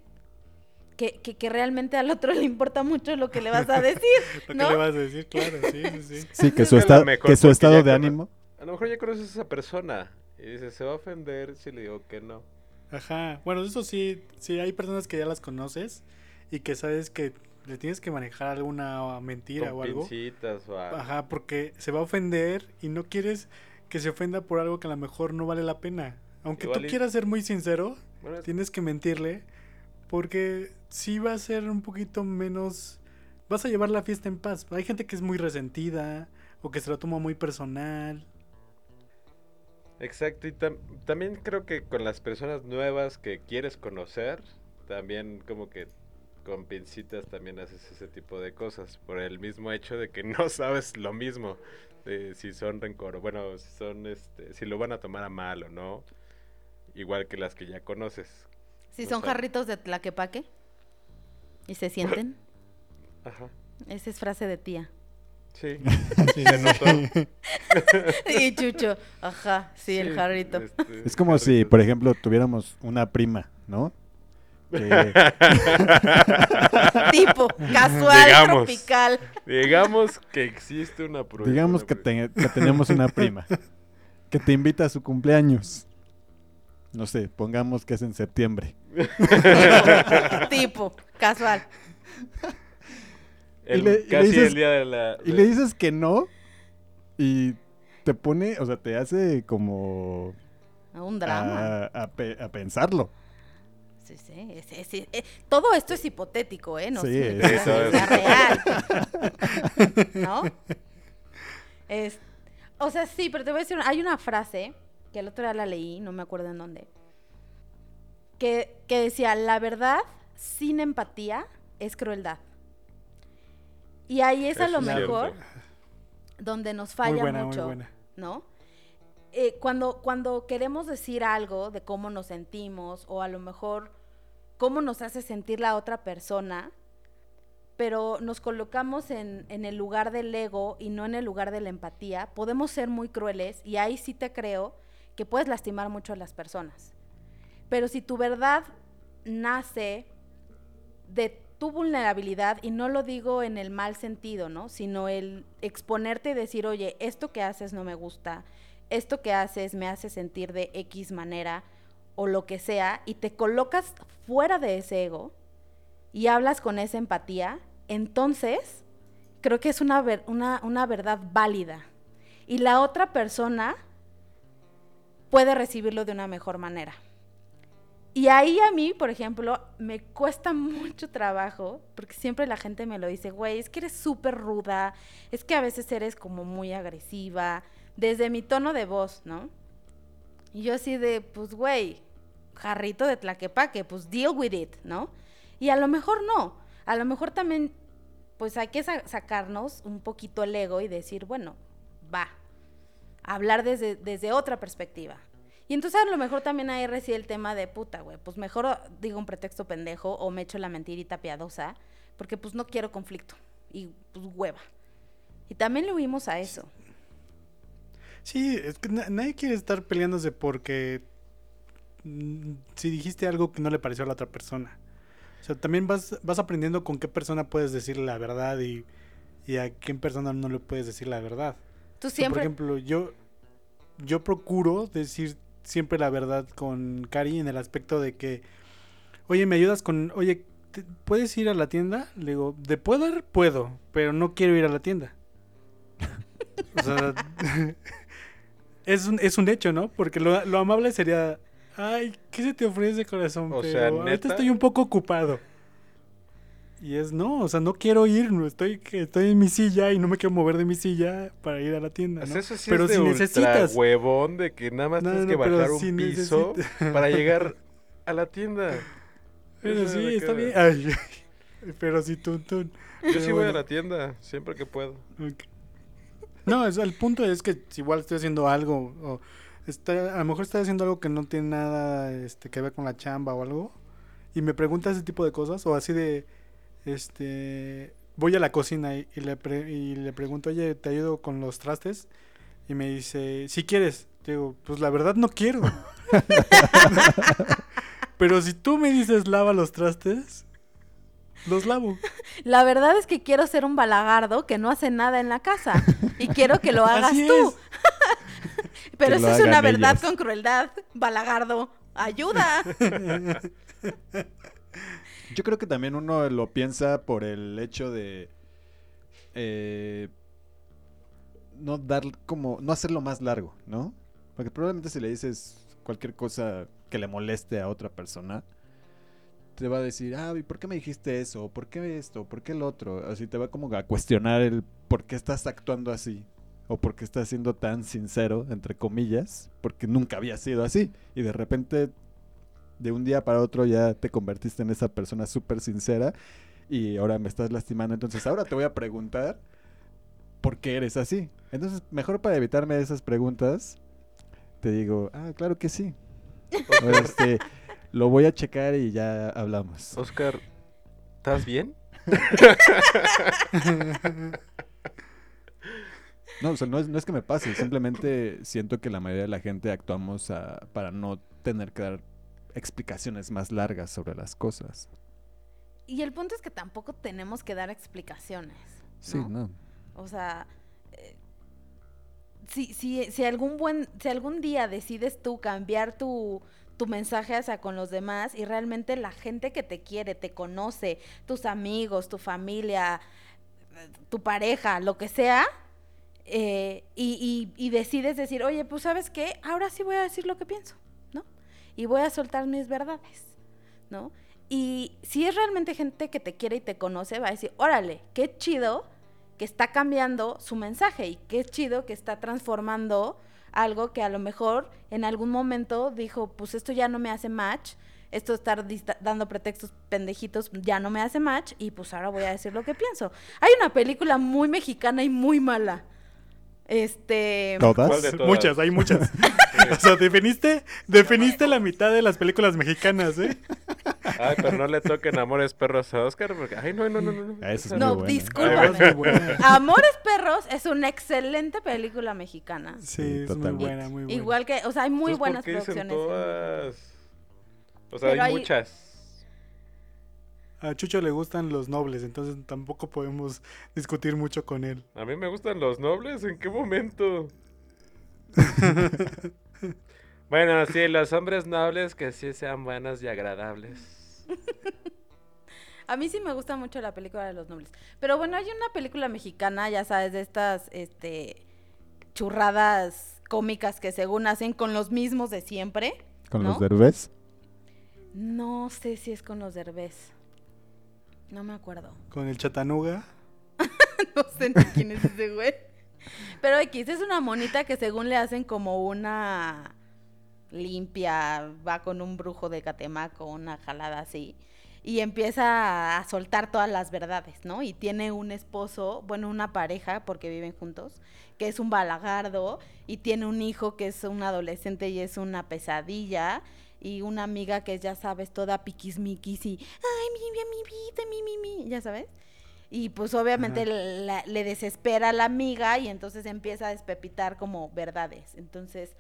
Speaker 1: que, que- que realmente al otro le importa mucho lo que le vas a decir?
Speaker 4: Lo
Speaker 1: ¿No?
Speaker 4: que le vas a decir, claro, sí, sí, sí.
Speaker 2: Sí, que
Speaker 3: Es
Speaker 2: su, esta-
Speaker 3: mejor
Speaker 2: que su estado de ánimo.
Speaker 3: A lo mejor ya conoces a esa persona. Y dices, se va a ofender si le digo que no.
Speaker 4: Ajá. Bueno, eso sí, sí, hay personas que ya las conoces y que sabes que le tienes que manejar alguna mentira
Speaker 3: Con
Speaker 4: o algo.
Speaker 3: o algo.
Speaker 4: Ajá, porque se va a ofender y no quieres que se ofenda por algo que a lo mejor no vale la pena. Aunque
Speaker 3: Igual
Speaker 4: tú
Speaker 3: y-
Speaker 4: quieras ser muy sincero,
Speaker 3: Bueno,
Speaker 4: tienes que mentirle porque sí va a ser un poquito menos... Vas a llevar la fiesta en paz. Hay gente que es muy resentida o que se lo toma muy personal.
Speaker 3: Exacto, y tam- también creo que con las personas nuevas que quieres conocer, también como que con pincitas también haces ese tipo de cosas, por el mismo hecho de que no sabes lo mismo, de si son rencor, bueno, si son, este, si lo van a tomar a mal o no, igual que las que ya conoces.
Speaker 1: Si son jarritos de tlaquepaque y se sienten,
Speaker 3: Ajá,
Speaker 1: esa es frase de tía.
Speaker 3: Sí,
Speaker 4: Sí,
Speaker 3: se notó.
Speaker 1: Y Chucho, ajá, sí, el jarrito.
Speaker 3: este,
Speaker 2: Es como si, por ejemplo, tuviéramos una prima, ¿no? Que-
Speaker 1: Tipo, casual,
Speaker 3: Digamos.
Speaker 1: tropical.
Speaker 3: Digamos que existe una prueba.
Speaker 2: digamos que, te- que tenemos una prima que te invita a su cumpleaños. No sé, pongamos que es en septiembre.
Speaker 1: Tipo, casual.
Speaker 3: El-
Speaker 2: Y le-
Speaker 3: casi
Speaker 2: dices-
Speaker 3: el día de la...
Speaker 2: Y le dices que no y te pone, o sea, te hace como
Speaker 1: Un drama.
Speaker 2: a, a pe- a pensarlo.
Speaker 1: Sí, sí, es- es- es- eh, todo esto es hipotético, ¿eh? No
Speaker 2: Sí,
Speaker 1: sé,
Speaker 2: sí,
Speaker 1: es, real. ¿No? Es, o sea, sí, pero te voy a decir, hay una frase que el otro día la leí, no me acuerdo en dónde, que, que decía, la verdad sin empatía es crueldad. Y ahí es a lo
Speaker 3: cierto.
Speaker 1: mejor donde nos falla
Speaker 4: muy buena,
Speaker 1: mucho.
Speaker 4: muy buena.
Speaker 1: ¿no? Eh, cuando, cuando queremos decir algo de cómo nos sentimos o a lo mejor cómo nos hace sentir la otra persona, pero nos colocamos en, en el lugar del ego y no en el lugar de la empatía, podemos ser muy crueles y ahí sí te creo que puedes lastimar mucho a las personas. Pero si tu verdad nace de tu vulnerabilidad, y no lo digo en el mal sentido, ¿no? Sino el exponerte y decir, oye, esto que haces no me gusta, esto que haces me hace sentir de X manera, o lo que sea, y te colocas fuera de ese ego y hablas con esa empatía, entonces creo que es una, ver- una, una verdad válida. Y la otra persona puede recibirlo de una mejor manera. Y ahí a mí, por ejemplo, me cuesta mucho trabajo, porque siempre la gente me lo dice, güey, es que eres súper ruda, es que a veces eres como muy agresiva, desde mi tono de voz, ¿no? Y yo así de, pues, güey, jarrito de tlaquepaque, pues deal with it, ¿no? Y a lo mejor no, a lo mejor también, pues hay que sa- sacarnos un poquito el ego y decir, bueno, va, hablar desde, desde otra perspectiva. Y entonces a lo mejor también ahí reside el tema de puta, güey, pues mejor digo un pretexto pendejo o me echo la mentirita piadosa, porque pues no quiero conflicto y pues hueva. Y también le huimos a eso.
Speaker 4: Sí, es que na- nadie quiere estar peleándose porque mm, si dijiste algo que no le pareció a la otra persona. O sea, también vas, vas aprendiendo con qué persona puedes decirle la verdad y, y a qué persona no le puedes decir la verdad.
Speaker 1: Tú
Speaker 4: O sea,
Speaker 1: siempre...
Speaker 4: Por ejemplo, yo, yo procuro decir siempre la verdad con Cari en el aspecto de que, oye, ¿me ayudas con, oye, ¿te- ¿puedes ir a la tienda? Le digo, ¿de poder? Puedo, pero no quiero ir a la tienda. o sea, es un, es un hecho, ¿no? Porque lo, lo amable sería, ay, ¿qué se te ofrece, corazón?
Speaker 3: O
Speaker 4: pero
Speaker 3: sea,
Speaker 4: ahorita
Speaker 3: ¿neta?
Speaker 4: estoy un poco ocupado. Y es no, o sea, no quiero ir, no estoy, estoy en mi silla y no me quiero mover de mi silla para ir a la tienda,
Speaker 3: Pues
Speaker 4: ¿no?
Speaker 3: Eso sí
Speaker 4: pero
Speaker 3: es de
Speaker 4: si necesitas,
Speaker 3: huevón de que nada más
Speaker 4: No,
Speaker 3: tienes
Speaker 4: no,
Speaker 3: que bajar un
Speaker 4: si
Speaker 3: piso para llegar a la tienda.
Speaker 4: pero
Speaker 3: Eso
Speaker 4: sí, está bien. Ay, pero sí, tú.
Speaker 3: Yo
Speaker 4: Pero
Speaker 3: sí voy a la tienda, siempre que puedo.
Speaker 4: No, es, el punto es que igual estoy haciendo algo, o está, a lo mejor estoy haciendo algo que no tiene nada este, que ver con la chamba o algo, y me pregunta ese tipo de cosas, o así de, este, voy a la cocina y, y le, pre- y le pregunto, oye, ¿te ayudo con los trastes? Y me dice, si quieres. Digo, pues la verdad no quiero. Pero si tú me dices lava los trastes, los lavo.
Speaker 1: La verdad es que quiero ser un balagardo que no hace nada en la casa y quiero que lo hagas
Speaker 4: Así
Speaker 1: tú.
Speaker 4: es.
Speaker 1: Pero
Speaker 2: Que
Speaker 1: eso es una verdad con crueldad. Balagardo, ayuda.
Speaker 2: Yo creo que también uno lo piensa por el hecho de eh, no dar como, no hacerlo más largo, ¿no? Porque probablemente si le dices cualquier cosa que le moleste a otra persona, te va a decir, ah, ¿y por qué me dijiste eso? ¿Por qué esto? ¿Por qué el otro? Así te va como a cuestionar el por qué estás actuando así. O por qué estás siendo tan sincero, entre comillas, porque nunca había sido así. Y de repente de un día para otro ya te convertiste en esa persona súper sincera y ahora me estás lastimando. Entonces ahora te voy a preguntar por qué eres así. Entonces, mejor para evitarme esas preguntas, te digo, ah, claro que sí. Este, lo voy a checar y ya hablamos.
Speaker 3: Oscar, ¿estás bien?
Speaker 2: No, o sea, no es, no es que me pase, simplemente siento que la mayoría de la gente actuamos a- para no tener que dar explicaciones más largas sobre las cosas.
Speaker 1: Y el punto es que tampoco tenemos que dar explicaciones.
Speaker 2: Sí,
Speaker 1: ¿no?
Speaker 2: no.
Speaker 1: O sea, eh, si, si, si algún buen, si algún día decides tú cambiar tu, tu mensaje hacia con los demás y realmente la gente que te quiere, te conoce, tus amigos, tu familia, tu pareja, lo que sea, eh, y, y- y decides decir, oye, pues sabes qué, ahora sí voy a decir lo que pienso, ¿no? Y voy a soltar mis verdades, ¿no? Y si es realmente gente que te quiere y te conoce, va a decir, órale, qué chido que está cambiando su mensaje y qué chido que está transformando algo que a lo mejor en algún momento dijo, pues esto ya no me hace match, esto estar dando pretextos pendejitos ya no me hace match y pues ahora voy a decir lo que pienso. Hay una película muy mexicana y muy mala. Este...
Speaker 2: ¿Todas?
Speaker 3: ¿Cuál de todas?
Speaker 4: Muchas, hay muchas. o sea, definiste, definiste la mitad de las películas mexicanas, ¿eh?
Speaker 3: Ay, pero no le toquen Amores Perros a Oscar porque... Ay, no, no, no, no. no.
Speaker 2: Ah, esa es muy
Speaker 1: No,
Speaker 2: buena.
Speaker 1: discúlpame.
Speaker 4: Muy buena.
Speaker 1: Amores Perros es una excelente película mexicana.
Speaker 4: Sí,
Speaker 2: Sí,
Speaker 4: es muy buena, muy buena.
Speaker 1: Igual que, o sea, hay muy buenas
Speaker 3: ¿por qué dicen
Speaker 1: producciones.
Speaker 3: todas? O sea,
Speaker 1: Pero
Speaker 3: hay
Speaker 1: hay-
Speaker 3: muchas.
Speaker 4: A Chucho le gustan los nobles, entonces tampoco podemos discutir mucho con él.
Speaker 3: A mí me gustan los nobles. ¿En qué momento? bueno, sí, los hombres nobles que sí sean buenos y agradables.
Speaker 1: A mí sí me gusta mucho la película de los nobles. Pero bueno, hay una película mexicana, ya sabes, de estas este churradas cómicas que según hacen con los mismos de siempre.
Speaker 2: ¿Con
Speaker 1: ¿no?
Speaker 2: los derbés?
Speaker 1: No sé si es con los derbés. No me acuerdo.
Speaker 4: Con el Chatanuga.
Speaker 1: No sé ni quién es ese güey. Pero X es una monita que según le hacen como una limpia, va con un brujo de Catemaco, una jalada así, y empieza a soltar todas las verdades, ¿no? Y tiene un esposo, bueno, una pareja, porque viven juntos, que es un balagardo, y tiene un hijo que es un adolescente y es una pesadilla, y una amiga que ya sabes, toda piquismiquis y, ay, mi, mi, mi vida, mi, mi, mi, ya sabes. Y pues obviamente la- le desespera a la amiga y entonces empieza a despepitar como verdades. Entonces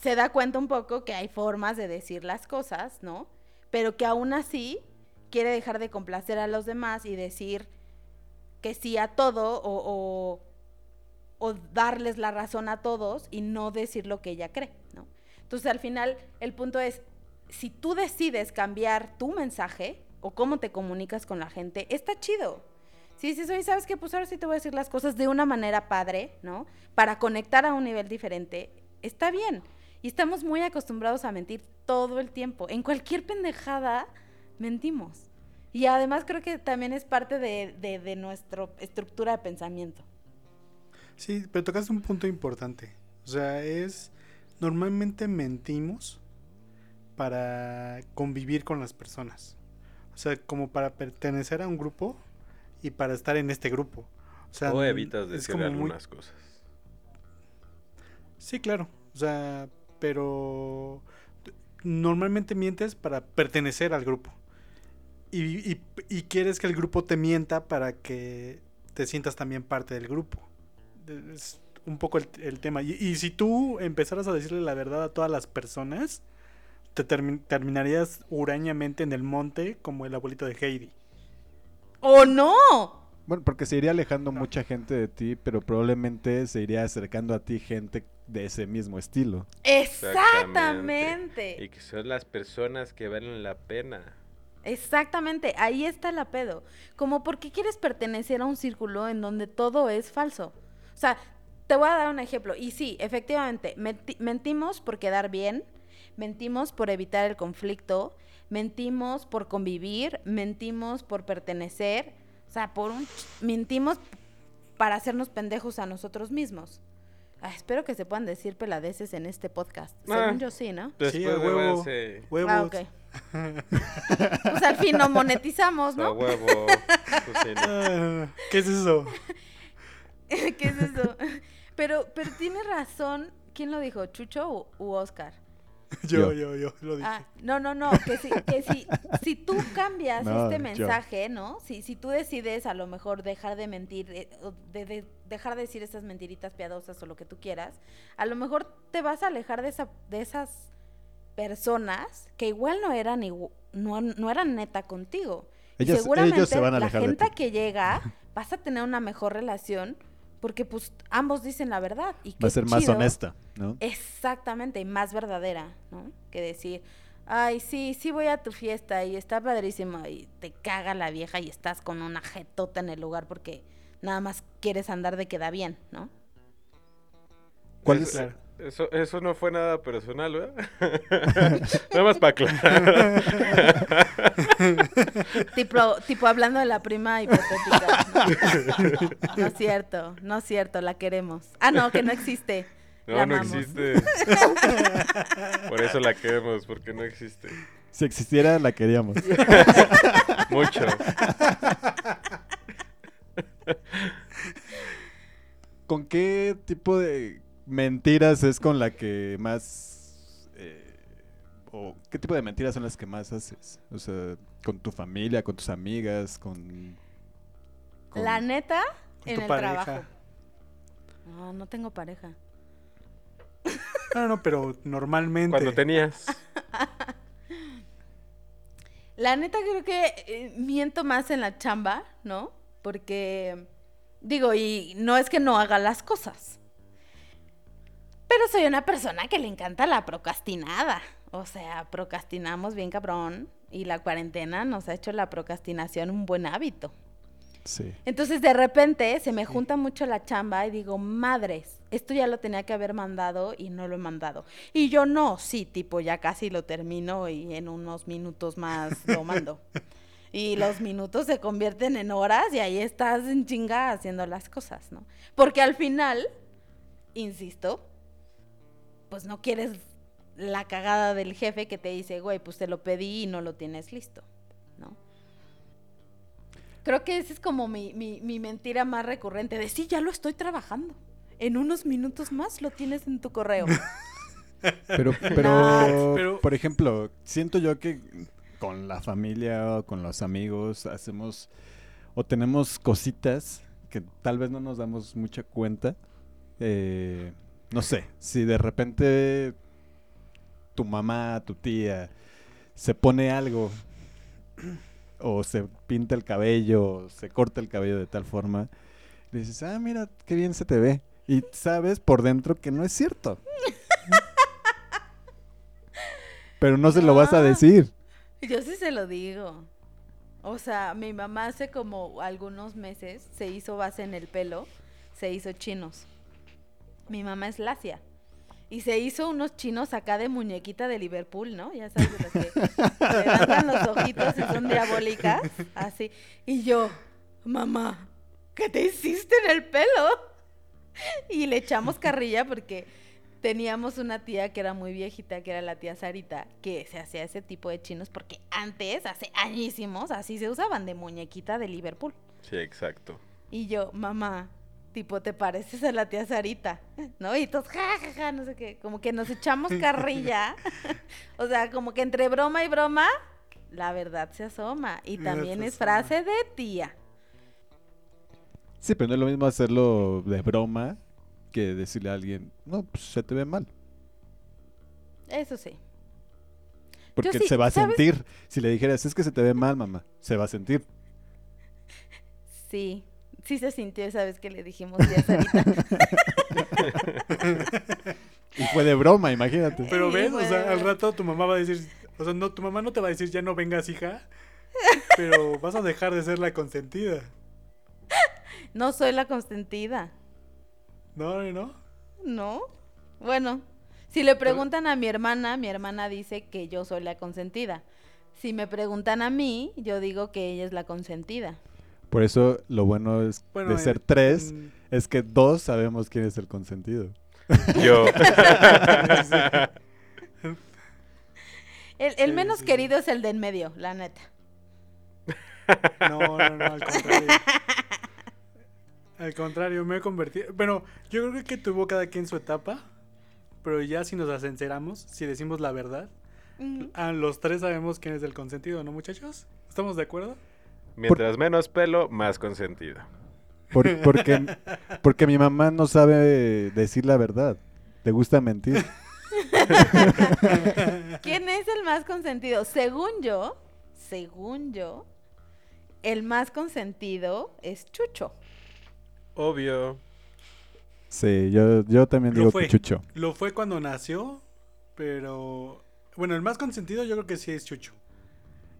Speaker 1: se da cuenta un poco que hay formas de decir las cosas, ¿no? Pero que aún así quiere dejar de complacer a los demás y decir que sí a todo o, o, o darles la razón a todos y no decir lo que ella cree, ¿no? Entonces al final el punto es, si tú decides cambiar tu mensaje o cómo te comunicas con la gente, está chido. Si dices, oye, ¿sabes qué? Pues ahora sí te voy a decir las cosas de una manera padre, ¿no? Para conectar a un nivel diferente, está bien. Y estamos muy acostumbrados a mentir todo el tiempo. En cualquier pendejada mentimos. Y además creo que también es parte de, de, de nuestra estructura de pensamiento.
Speaker 4: Sí, pero tocaste un punto importante. O sea, es. Normalmente mentimos para convivir con las personas. O sea, como para pertenecer a un grupo y para estar en este grupo. O sea,
Speaker 3: o evitas decir
Speaker 4: muy-
Speaker 3: algunas cosas.
Speaker 4: Sí, claro. O sea, pero normalmente mientes para pertenecer al grupo. Y, y- y quieres que el grupo te mienta para que te sientas también parte del grupo. Es un poco el, el tema. Y, y si tú empezaras a decirle la verdad a todas las personas, te termi- terminarías hurañamente en el monte como el abuelito de Heidi.
Speaker 1: ¡Oh, no!
Speaker 2: Bueno, porque se iría alejando mucha gente de ti, pero probablemente se iría acercando a ti gente de ese mismo estilo.
Speaker 1: Exactamente.
Speaker 3: Y que son las personas que valen la pena.
Speaker 1: Exactamente, ahí está la pedo. Como por qué quieres pertenecer a un círculo en donde todo es falso. O sea, te voy a dar un ejemplo. Y sí, efectivamente, menti- mentimos por quedar bien, mentimos por evitar el conflicto, mentimos por convivir, mentimos por pertenecer, o sea, por un mentimos para hacernos pendejos a nosotros mismos. Ah, espero que se puedan decir peladeces en este podcast.
Speaker 3: Ah.
Speaker 1: Según yo sí, ¿no?
Speaker 3: Después
Speaker 4: Sí, a
Speaker 3: de
Speaker 4: huevo.
Speaker 3: verse
Speaker 4: Huevos.
Speaker 1: Ah, ok. pues al fin no monetizamos,
Speaker 3: a
Speaker 1: ¿no?
Speaker 3: huevo. pues sí, no.
Speaker 4: Ah, ¿Qué es eso?
Speaker 1: ¿Qué es eso? Pero, pero tiene razón. ¿Quién lo dijo? ¿Chucho u, u Oscar?
Speaker 4: Yo,
Speaker 2: Yo.
Speaker 4: yo, yo, lo dije.
Speaker 1: Ah, no, no, no. Que si, que si, si tú cambias
Speaker 2: No,
Speaker 1: este
Speaker 2: yo.
Speaker 1: mensaje, ¿no? Si, si tú decides a lo mejor dejar de mentir, eh, o de, de- dejar de decir esas mentiritas piadosas o lo que tú quieras, a lo mejor te vas a alejar de, esa, de esas personas que igual no eran, igu- no, no eran neta contigo. Y
Speaker 2: Ellos-
Speaker 1: seguramente
Speaker 2: ellos se van a
Speaker 1: la
Speaker 2: de
Speaker 1: gente
Speaker 2: ti.
Speaker 1: que llega vas a tener una mejor relación porque pues ambos dicen la verdad. Y
Speaker 2: Va a ser más honesta, ¿no?
Speaker 1: Exactamente, y más verdadera, ¿no? Que decir, ay, sí, sí voy a tu fiesta y está padrísimo y te caga la vieja y estás con una jetota en el lugar porque nada más quieres andar de queda bien, ¿no?
Speaker 2: ¿Cuál es?
Speaker 4: Claro.
Speaker 3: Eso, eso no fue nada personal, ¿verdad? nada más para aclarar.
Speaker 1: Tipo, tipo hablando de la prima hipotética. No, no es cierto, no es cierto, la queremos. Ah, no, que no existe. La
Speaker 3: No, no
Speaker 1: amamos.
Speaker 3: existe. Por eso la queremos, porque no existe.
Speaker 2: Si existiera, la queríamos.
Speaker 3: Mucho.
Speaker 2: ¿Con qué tipo de mentiras es con la que más... eh, o qué tipo de mentiras son las que más haces? O sea, con tu familia, con tus amigas, con... con-
Speaker 1: La neta,
Speaker 4: Con
Speaker 1: en
Speaker 4: tu
Speaker 1: el
Speaker 4: pareja.
Speaker 1: trabajo. No, no tengo pareja.
Speaker 4: No, no, pero normalmente.
Speaker 3: Cuando tenías.
Speaker 1: La neta creo que eh, miento más en la chamba, ¿no? Porque, digo, y no es que no haga las cosas. Pero soy una persona que le encanta la procrastinada. O sea, procrastinamos bien cabrón. Y la cuarentena nos ha hecho la procrastinación un buen hábito.
Speaker 2: Sí.
Speaker 1: Entonces de repente se me junta mucho la chamba y digo, madres, esto ya lo tenía que haber mandado y no lo he mandado. Y yo no, sí, tipo, ya casi lo termino y en unos minutos más lo mando. Y los minutos se convierten en horas y ahí estás en chinga haciendo las cosas, ¿no? Porque al final, insisto, pues no quieres la cagada del jefe que te dice, güey, pues te lo pedí y no lo tienes listo, ¿no? Creo que esa es como mi, mi, mi mentira más recurrente, de sí, ya lo estoy trabajando. En unos minutos más lo tienes en tu correo.
Speaker 2: Pero, pero,
Speaker 4: Pero-
Speaker 2: por ejemplo, siento yo que con la familia o con los amigos hacemos o tenemos cositas que tal vez no nos damos mucha cuenta. Eh, no sé, si de repente tu mamá, tu tía se pone algo o se pinta el cabello, o se corta el cabello de tal forma, le dices, ah, mira, qué bien se te ve. Y sabes por dentro que no es cierto. Pero no se lo vas a decir.
Speaker 1: Yo sí se lo digo. O sea, mi mamá hace como algunos meses se hizo base en el pelo, se hizo chinos. Mi mamá es lacia. Y se hizo unos chinos acá de muñequita de Liverpool, ¿no? Ya sabes, de los que levantan los ojitos y son parabólicas, así. Y yo, mamá, ¿qué te hiciste en el pelo? Y le echamos carrilla porque teníamos una tía que era muy viejita, que era la tía Sarita, que se hacía ese tipo de chinos porque antes, hace añísimos, así se usaban de muñequita de Liverpool.
Speaker 3: Sí, exacto.
Speaker 1: Y yo, mamá, tipo, te pareces a la tía Sarita, ¿no? Y todos, ja, ja, ja, no sé qué, como que nos echamos carrilla. o sea, como que entre broma y broma, la verdad se asoma. Y también es
Speaker 4: asoma.
Speaker 1: frase de tía.
Speaker 2: Sí, pero no es lo mismo hacerlo de broma que decirle a alguien, no, pues se te ve mal.
Speaker 1: Eso sí.
Speaker 2: Porque
Speaker 1: sí,
Speaker 2: se va a
Speaker 1: ¿sabes?
Speaker 2: sentir. Si le dijeras, es que se te ve mal, mamá, se va a sentir.
Speaker 1: Sí, sí se sintió esa vez que le dijimos tía Sarita.
Speaker 2: Y fue de broma, imagínate.
Speaker 4: Pero
Speaker 1: Sí,
Speaker 4: ves, o sea, al rato tu mamá va a decir, o sea, no, tu mamá no te va a decir, ya no vengas, hija, pero vas a dejar de ser la consentida.
Speaker 1: no soy la consentida,
Speaker 4: No, no, no.
Speaker 1: ¿no? Bueno, si le preguntan a mi hermana, mi hermana dice que yo soy la consentida. Si me preguntan a mí, yo digo que ella es la consentida.
Speaker 2: Por eso lo bueno es
Speaker 4: Bueno,
Speaker 2: de ser
Speaker 4: en-
Speaker 2: tres,
Speaker 4: en-
Speaker 2: es que dos sabemos quién es el consentido.
Speaker 3: Yo.
Speaker 1: El, el
Speaker 4: Sí,
Speaker 1: menos
Speaker 4: sí,
Speaker 1: querido es el de en medio, la neta.
Speaker 4: No, no, no, al contrario. Al contrario, me he convertido. Bueno, yo creo que tuvo cada quien su etapa. Pero ya si nos asenceramos, si decimos la verdad,
Speaker 1: Mm,
Speaker 4: a los tres sabemos quién es el consentido, ¿no, muchachos? ¿Estamos de acuerdo?
Speaker 3: Mientras menos pelo, más consentido.
Speaker 2: Por- porque, porque mi mamá no sabe decir la verdad. Le gusta mentir.
Speaker 1: ¿Quién es el más consentido? Según yo, según yo, el más consentido es Chucho.
Speaker 3: Obvio.
Speaker 2: Sí, yo, yo también digo
Speaker 4: fue.
Speaker 2: que Chucho.
Speaker 4: Lo fue cuando nació, pero... Bueno, el más consentido yo creo que sí es Chucho.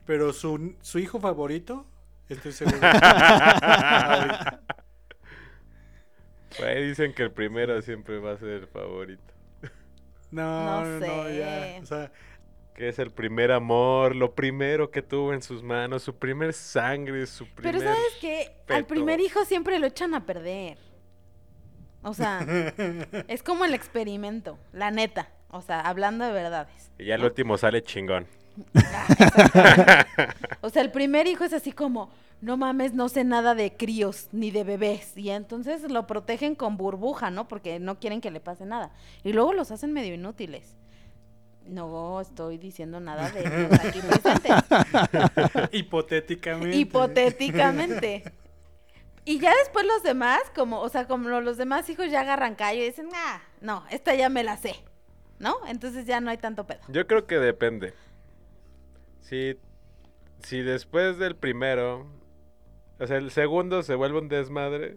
Speaker 4: Pero su, su hijo favorito, estoy seguro.
Speaker 3: Güey, dicen que el primero siempre va a ser el favorito.
Speaker 4: No,
Speaker 1: No
Speaker 4: no, no, ya.
Speaker 1: sé.
Speaker 4: O sea,
Speaker 3: Que es el primer amor, lo primero que tuvo en sus manos, su primer sangre, su primer...
Speaker 1: Pero sabes que al primer hijo siempre lo echan a perder. O sea, es como el experimento, la neta. O sea, hablando de verdades.
Speaker 3: Y ya el último sale chingón.
Speaker 1: Ah, o sea, el primer hijo es así como, no mames, no sé nada de críos ni de bebés. Y entonces lo protegen con burbuja, ¿no? Porque no quieren que le pase nada. Y luego los hacen medio inútiles. No estoy diciendo nada de los aquí presentes.
Speaker 4: hipotéticamente.
Speaker 1: Hipotéticamente. Y ya después los demás, como, o sea, como los demás hijos ya agarran callo y dicen, ah, no, esta ya me la sé. ¿No? Entonces ya no hay tanto pedo.
Speaker 3: Yo creo que depende. Si, si después del primero, o sea, el segundo se vuelve un desmadre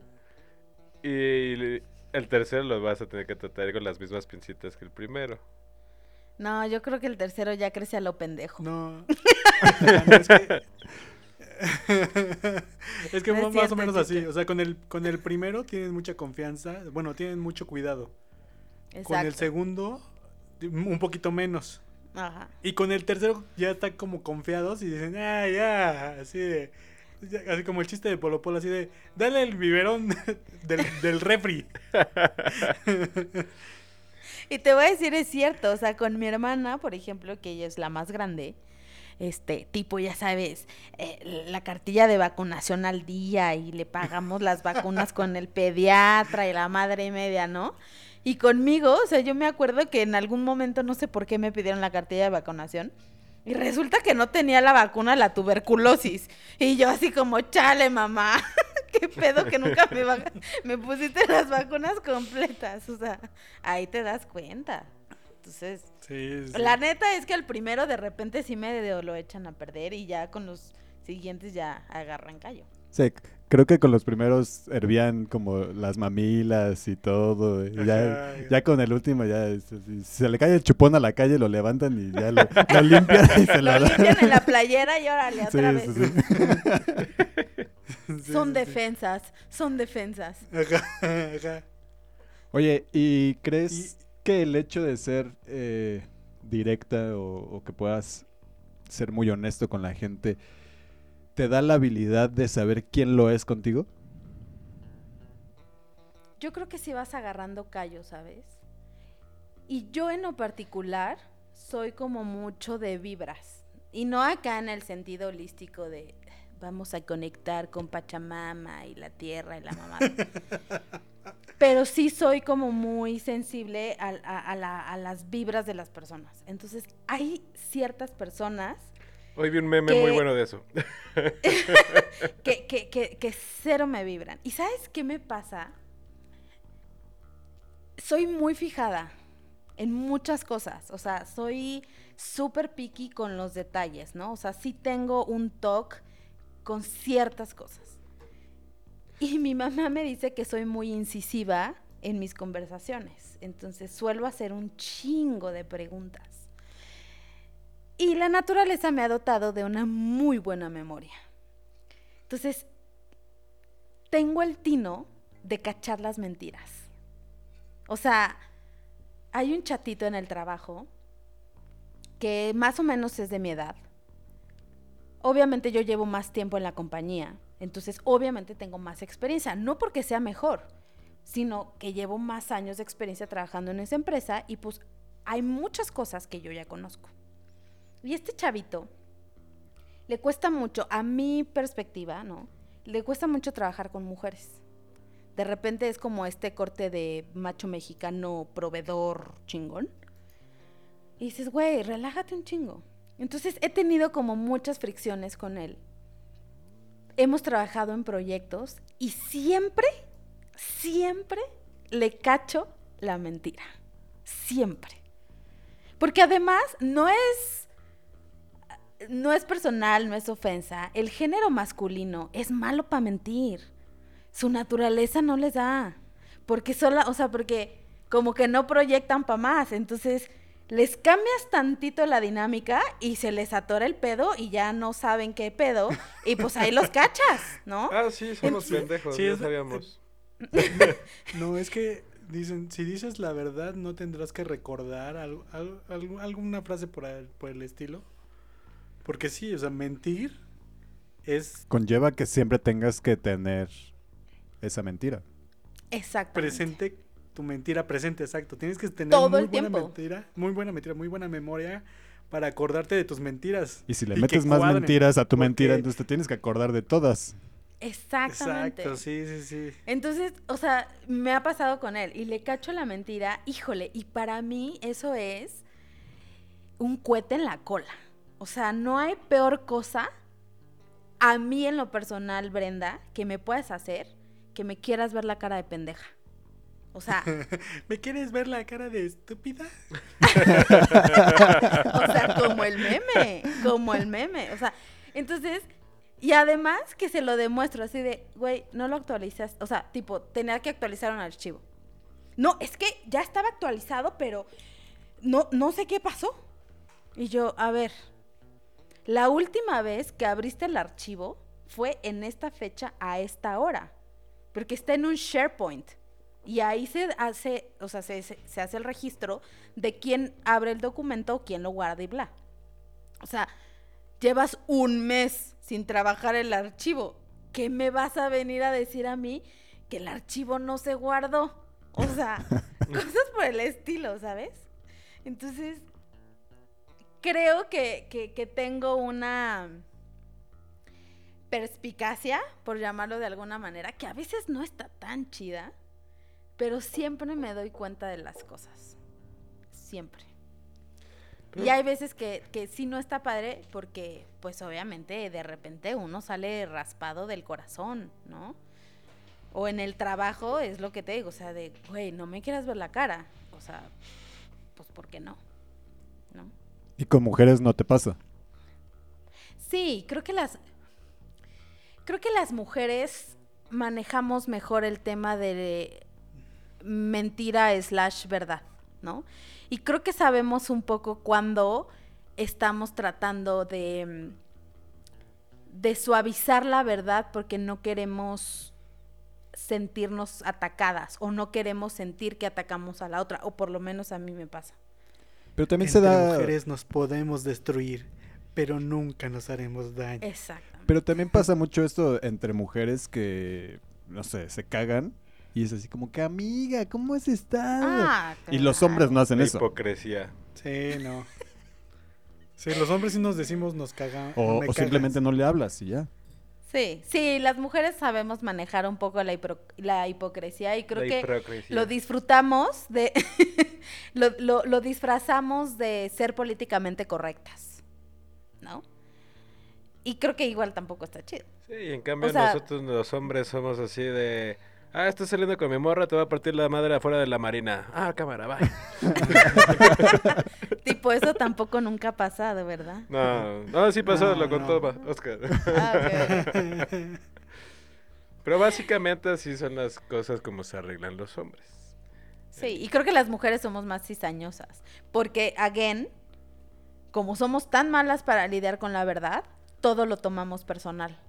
Speaker 3: y el tercero lo vas a tener que tratar con las mismas pincitas que el primero.
Speaker 1: No, yo creo que el tercero ya crece a lo pendejo.
Speaker 4: No. Es que, es que
Speaker 1: No
Speaker 4: más
Speaker 1: cierto,
Speaker 4: o menos así. O sea, con el, con el primero tienen mucha confianza. Bueno, tienen mucho cuidado. Con el
Speaker 1: Exacto.
Speaker 4: segundo, un poquito menos.
Speaker 1: Ajá.
Speaker 4: Y con el tercero ya están como confiados y dicen, ah, ya, así de. ya, así como el chiste de Polo Polo, así de, dale el biberón del, del refri.
Speaker 1: Y te voy a decir, es cierto, o sea, con mi hermana, por ejemplo, que ella es la más grande, este, tipo, ya sabes, eh, la cartilla de vacunación al día y le pagamos las vacunas con el pediatra y la madre media, ¿no? Y conmigo, o sea, yo me acuerdo que en algún momento, no sé por qué me pidieron la cartilla de vacunación. Y resulta que no tenía la vacuna la tuberculosis. Y yo así como, chale, mamá, qué pedo que nunca me, me pusiste las vacunas completas. O sea, ahí te das cuenta. Entonces,
Speaker 4: Sí, sí.
Speaker 1: la neta es que al primero de repente sí me lo echan a perder y ya con los siguientes ya agarran callo.
Speaker 2: Sí, creo que con los primeros hervían como las mamilas y todo. y ya,
Speaker 4: Ajá.
Speaker 2: ya con el último ya es así, si se le cae el chupón a la calle, lo levantan y ya lo, lo limpian y se
Speaker 1: Lo
Speaker 2: la
Speaker 1: limpian en la playera y órale, otra
Speaker 2: sí,
Speaker 1: vez.
Speaker 2: sí.
Speaker 4: Sí,
Speaker 1: Son defensas, son defensas.
Speaker 4: Ajá, ajá.
Speaker 2: Oye, ¿y crees
Speaker 4: Y-
Speaker 2: que el hecho de ser eh, directa o, o que puedas ser muy honesto con la gente te da la habilidad de saber quién lo es contigo?
Speaker 1: Yo creo que sí vas agarrando callo, ¿sabes? Y yo en lo particular soy como mucho de vibras. Y no acá en el sentido holístico de vamos a conectar con Pachamama y la tierra y la mamá. Pero sí soy como muy sensible a, a- a la- a las vibras de las personas. Entonces, hay ciertas personas
Speaker 3: Hoy vi un meme
Speaker 1: Que-
Speaker 3: muy bueno de eso.
Speaker 1: que, que, que, que cero me vibran. ¿Y sabes qué me pasa? Soy muy fijada en muchas cosas. O sea, soy súper picky con los detalles, ¿no? O sea, sí tengo un toque con ciertas cosas. Y mi mamá me dice que soy muy incisiva en mis conversaciones. Entonces suelo hacer un chingo de preguntas. Y la naturaleza me ha dotado de una muy buena memoria. Entonces, tengo el tino de cachar las mentiras. O sea, hay un chatito en el trabajo que más o menos es de mi edad. Obviamente yo llevo más tiempo en la compañía, entonces obviamente tengo más experiencia, no porque sea mejor, sino que llevo más años de experiencia trabajando en esa empresa y pues hay muchas cosas que yo ya conozco. Y este chavito le cuesta mucho, a mi perspectiva, ¿no? Le cuesta mucho trabajar con mujeres. De repente es como este corte de macho mexicano proveedor chingón. Y dices, güey, relájate un chingo. Entonces he tenido como muchas fricciones con él. Hemos trabajado en proyectos y siempre, siempre le cacho la mentira. Siempre. Porque además no es no es personal, no es ofensa. El género masculino es malo para mentir. Su naturaleza no les da. Porque sola, o sea, porque como que no proyectan para más. Entonces, les cambias tantito la dinámica y se les atora el pedo y ya no saben qué pedo. Y pues ahí los cachas, ¿no?
Speaker 3: Ah, sí, somos
Speaker 1: Sí,
Speaker 3: pendejos,
Speaker 4: sí,
Speaker 3: ya
Speaker 4: es-
Speaker 3: sabíamos.
Speaker 4: No, es que dicen, si dices la verdad, no tendrás que recordar al- al- algu- alguna frase por el, por el estilo. Porque sí, o sea, mentir es
Speaker 2: Conlleva que siempre tengas que tener esa mentira.
Speaker 1: Exactamente.
Speaker 4: presente, tu mentira presente, exacto. Tienes que tener
Speaker 1: Todo
Speaker 4: muy
Speaker 1: el
Speaker 4: buena
Speaker 1: tiempo.
Speaker 4: mentira, muy buena mentira, muy buena memoria para acordarte de tus mentiras.
Speaker 2: Y si le metes más
Speaker 4: cuadren,
Speaker 2: mentiras a tu
Speaker 4: porque-
Speaker 2: mentira, entonces te tienes que acordar de todas.
Speaker 1: Exactamente.
Speaker 4: Exacto, sí, sí, sí.
Speaker 1: Entonces, o sea, me ha pasado con él y le cacho la mentira, híjole, y para mí eso es un cohete en la cola. O sea, no hay peor cosa a mí en lo personal, Brenda, que me puedas hacer que me quieras ver la cara de pendeja. O sea,
Speaker 4: ¿Me quieres ver la cara de estúpida?
Speaker 1: o sea, como el meme, como el meme. O sea, entonces, y además que se lo demuestro así de, güey, no lo actualizas. O sea, tipo, tener que actualizar un archivo. No, es que ya estaba actualizado, pero no, no sé qué pasó. Y yo, a ver, la última vez que abriste el archivo fue en esta fecha a esta hora. Porque está en un SharePoint. Y ahí se hace, o sea, se, se- se hace el registro de quién abre el documento quién lo guarda y bla. O sea, llevas un mes sin trabajar el archivo. ¿Qué me vas a venir a decir a mí que el archivo no se guardó? O sea, cosas por el estilo, ¿sabes? Entonces, creo que, que- que tengo una perspicacia, por llamarlo de alguna manera, que a veces no está tan chida, pero siempre me doy cuenta de las cosas. Siempre. Y hay veces que, que sí no está padre porque, pues obviamente, de repente uno sale raspado del corazón, ¿no? O en el trabajo es lo que te digo, o sea, de, güey, no me quieras ver la cara. O sea, pues ¿por qué no? ¿No?
Speaker 2: Y con mujeres no te pasa.
Speaker 1: Sí, creo que las creo que las mujeres manejamos mejor el tema de mentira slash verdad, ¿no? Y creo que sabemos un poco cuando estamos tratando de de suavizar la verdad porque no queremos sentirnos atacadas o no queremos sentir que atacamos a la otra, o por lo menos a mí me pasa.
Speaker 2: Pero también se
Speaker 4: Entre
Speaker 2: da...
Speaker 4: mujeres nos podemos destruir, pero nunca nos haremos daño.
Speaker 1: Exactamente.
Speaker 2: Pero también pasa mucho esto entre mujeres que, no sé, se cagan y es así como que, amiga, ¿cómo has estado?
Speaker 1: Ah,
Speaker 2: y los
Speaker 1: claro.
Speaker 2: hombres no hacen
Speaker 3: La
Speaker 2: eso.
Speaker 3: hipocresía.
Speaker 4: Sí, no. Sí, los hombres sí nos decimos nos cagan.
Speaker 2: O,
Speaker 4: me
Speaker 2: o simplemente no le hablas y ya.
Speaker 1: Sí, sí, las mujeres sabemos manejar un poco la, la hipocresía y creo
Speaker 3: La
Speaker 1: que lo disfrutamos de lo, lo- lo disfrazamos de ser políticamente correctas, ¿no? Y creo que igual tampoco está chido.
Speaker 3: Sí, y en cambio
Speaker 1: O sea-
Speaker 3: nosotros los hombres somos así de... Ah, estás saliendo con mi morra, te va a partir la madre afuera de la marina. Ah, cámara, va.
Speaker 1: Tipo, eso tampoco nunca ha pasado, ¿verdad?
Speaker 3: No, no, sí pasó,
Speaker 4: No,
Speaker 3: lo contó
Speaker 4: no.
Speaker 3: Oscar.
Speaker 1: Ah.
Speaker 3: Pero básicamente así son las cosas como se arreglan los hombres.
Speaker 1: Sí, y creo que las mujeres somos más cizañosas. Porque, again, como somos tan malas para lidiar con la verdad, todo lo tomamos personal.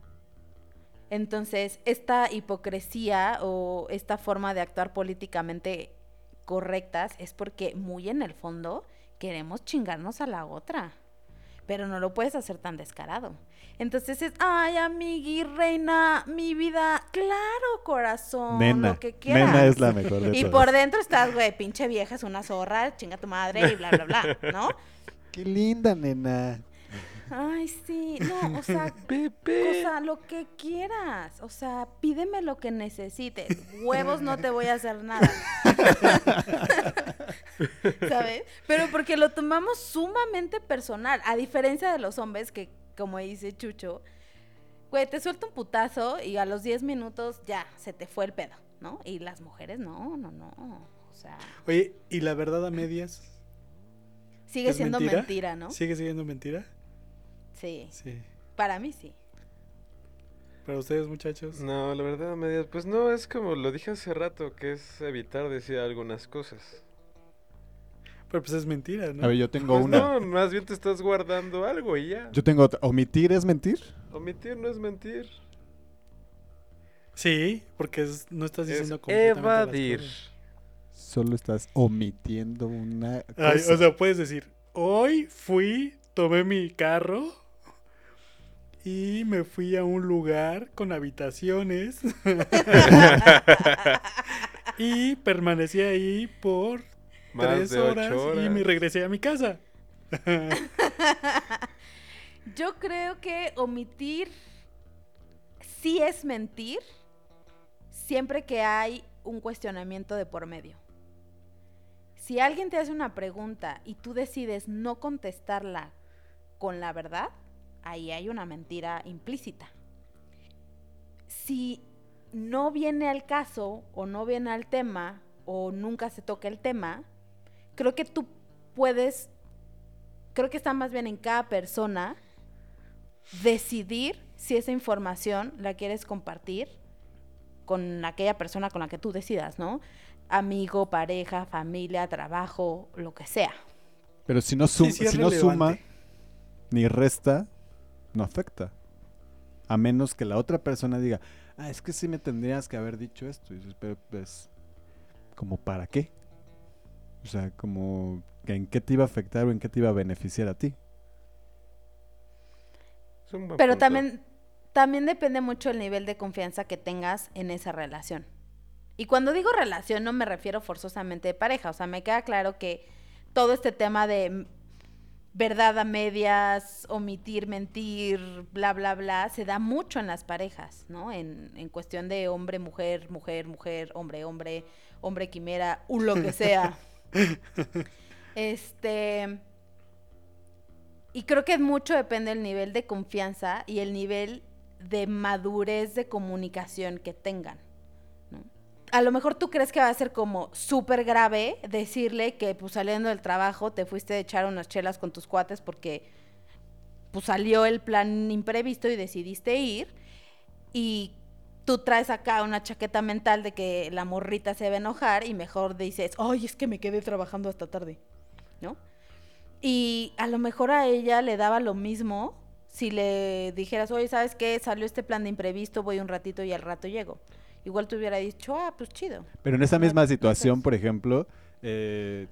Speaker 1: Entonces, esta hipocresía o esta forma de actuar políticamente correctas es porque muy en el fondo queremos chingarnos a la otra. Pero no lo puedes hacer tan descarado. Entonces es, ay, amigui, reina, mi vida, claro, corazón,
Speaker 2: Nena.
Speaker 1: lo que quieras.
Speaker 2: Nena es la mejor de
Speaker 1: Y
Speaker 2: todas.
Speaker 1: por dentro estás, güey, pinche vieja, es una zorra, chinga tu madre y bla, bla, bla, ¿no?
Speaker 2: Qué linda, nena.
Speaker 1: Ay, sí, no, o sea,
Speaker 3: Pepe.
Speaker 1: o sea, lo que quieras, o sea, pídeme lo que necesites, huevos no te voy a hacer nada. ¿Sabes? Pero porque lo tomamos sumamente personal, a diferencia de los hombres que, como dice Chucho, güey, te suelta un putazo y a los 10 minutos ya, se te fue el pedo, ¿no? Y las mujeres, no, no, no, o sea,
Speaker 4: Oye, ¿y la verdad a medias?
Speaker 1: sigue
Speaker 4: ¿Es
Speaker 1: siendo
Speaker 4: mentira?
Speaker 1: mentira, ¿no?
Speaker 4: ¿Sigue siendo mentira?
Speaker 1: Sí,
Speaker 4: Sí.
Speaker 1: para mí sí.
Speaker 4: Para ustedes, muchachos.
Speaker 3: No, la verdad, a medias, pues no, es como lo dije hace rato, que es evitar decir algunas cosas.
Speaker 4: Pero pues es mentira, ¿no?
Speaker 2: A ver, yo tengo
Speaker 3: Pues
Speaker 2: una.
Speaker 3: no, más bien te estás guardando algo y ya.
Speaker 2: Yo tengo otra. ¿Omitir es mentir?
Speaker 3: Omitir no es mentir.
Speaker 4: Sí, porque es- no estás
Speaker 3: Es
Speaker 4: diciendo las
Speaker 3: evadir.
Speaker 4: cosas.
Speaker 2: Solo estás omitiendo una
Speaker 4: Ay,
Speaker 2: cosa.
Speaker 4: o sea, puedes decir, hoy fui, tomé mi carro y me fui a un lugar con habitaciones y permanecí ahí por
Speaker 3: Más
Speaker 4: tres
Speaker 3: de ocho
Speaker 4: horas,
Speaker 3: horas.
Speaker 4: y me regresé a mi casa.
Speaker 1: Yo creo que omitir sí es mentir siempre que hay un cuestionamiento de por medio. Si alguien te hace una pregunta y tú decides no contestarla con la verdad, ahí hay una mentira implícita. Si no viene al caso o no viene al tema o nunca se toca el tema, creo que tú puedes, creo que está más bien en cada persona decidir si esa información la quieres compartir con aquella persona con la que tú decidas, ¿no? Amigo, pareja, familia, trabajo, lo que sea.
Speaker 2: Pero si no, sum-
Speaker 4: Sí, sí es
Speaker 2: si no suma ni resta, no afecta. A menos que la otra persona diga, ah, es que sí me tendrías que haber dicho esto. Y dices, pero pues, ¿como para qué? O sea, como, que ¿en qué te iba a afectar o en qué te iba a beneficiar a ti?
Speaker 3: Es un buen
Speaker 1: Pero
Speaker 3: punto.
Speaker 1: también, también depende mucho el nivel de confianza que tengas en esa relación. Y cuando digo relación no me refiero forzosamente de pareja, o sea, me queda claro que todo este tema de verdad a medias, omitir, mentir, bla, bla, bla, se da mucho en las parejas, ¿no? En, en cuestión de hombre, mujer, mujer, mujer, hombre, hombre, hombre, quimera, o lo que sea. este... Y creo que mucho depende del nivel de confianza y el nivel de madurez de comunicación que tengan. A lo mejor tú crees que va a ser como súper grave decirle que pues saliendo del trabajo te fuiste a echar unas chelas con tus cuates porque pues salió el plan imprevisto y decidiste ir y tú traes acá una chaqueta mental de que la morrita se va a enojar y mejor dices, ay, es que me quedé trabajando hasta tarde, ¿no? Y a lo mejor a ella le daba lo mismo si le dijeras, oye, ¿sabes qué? Salió este plan de imprevisto, voy un ratito y al rato llego. Igual te hubiera dicho, ah, pues chido.
Speaker 2: Pero en esa misma
Speaker 1: no
Speaker 2: situación, por ejemplo, eh,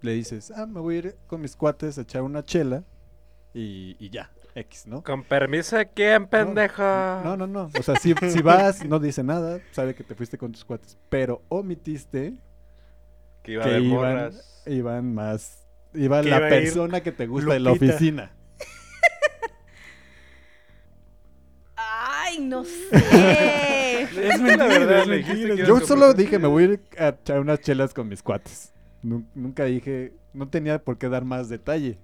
Speaker 2: le dices, ah, me voy a ir con mis cuates a echar una chela. y, y ya, X, ¿no?
Speaker 3: Con permiso, ¿quién, pendejo?
Speaker 2: No, no, no. O sea, si, si vas, no dice nada, sabe que te fuiste con tus cuates, pero omitiste
Speaker 3: Que iba
Speaker 2: que
Speaker 3: de
Speaker 2: iban, más. Iba
Speaker 4: Que
Speaker 2: la
Speaker 4: iba
Speaker 2: persona que te gusta en la
Speaker 4: Lupita.
Speaker 2: oficina.
Speaker 1: Ay, no sé.
Speaker 4: Es mentira,
Speaker 3: verdad,
Speaker 4: es mentira.
Speaker 2: Yo solo dije, me voy a ir a echar unas chelas con mis cuates. Nu- Nunca dije, no tenía por qué dar más detalle.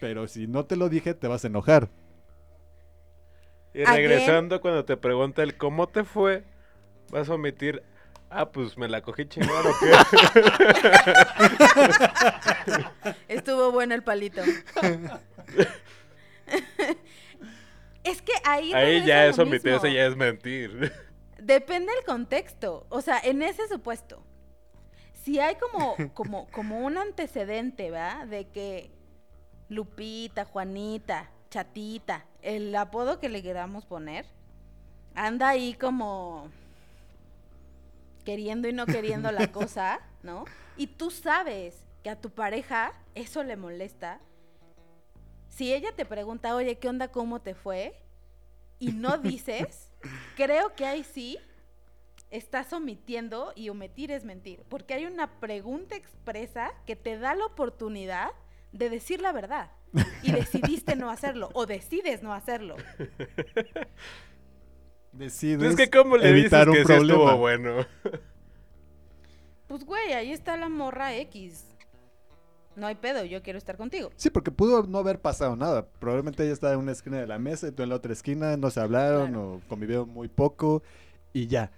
Speaker 2: Pero si no te lo dije, te vas a enojar.
Speaker 3: Y regresando, cuando te pregunta el cómo te fue, vas a omitir. Ah, pues me la cogí chingón o qué.
Speaker 1: Estuvo bueno el palito. es que ahí.
Speaker 3: Ahí ya es omitir, eso ya es mentir.
Speaker 1: Depende del contexto. O sea, en ese supuesto. Si hay como, como, como un antecedente, ¿va? De que Lupita, Juanita, Chatita, el apodo que le queramos poner, anda ahí como queriendo y no queriendo la cosa, ¿no? Y tú sabes que a tu pareja eso le molesta. Si ella te pregunta, oye, ¿qué onda? ¿Cómo te fue? Y no dices, creo que ahí sí estás omitiendo y omitir es mentir. Porque hay una pregunta expresa que te da la oportunidad de decir la verdad. Y decidiste no hacerlo. O decides no hacerlo.
Speaker 2: Decides
Speaker 3: es que, ¿cómo le dices
Speaker 2: evitar
Speaker 3: que
Speaker 2: un
Speaker 3: sí
Speaker 2: problema.
Speaker 3: estuvo bueno?
Speaker 1: Pues güey, ahí está la morra X. No hay pedo, yo quiero estar contigo.
Speaker 2: Sí, porque pudo no haber pasado nada. Probablemente ella estaba en una esquina de la mesa y tú en la otra esquina, no se hablaron
Speaker 1: Claro.
Speaker 2: o convivieron muy poco y ya.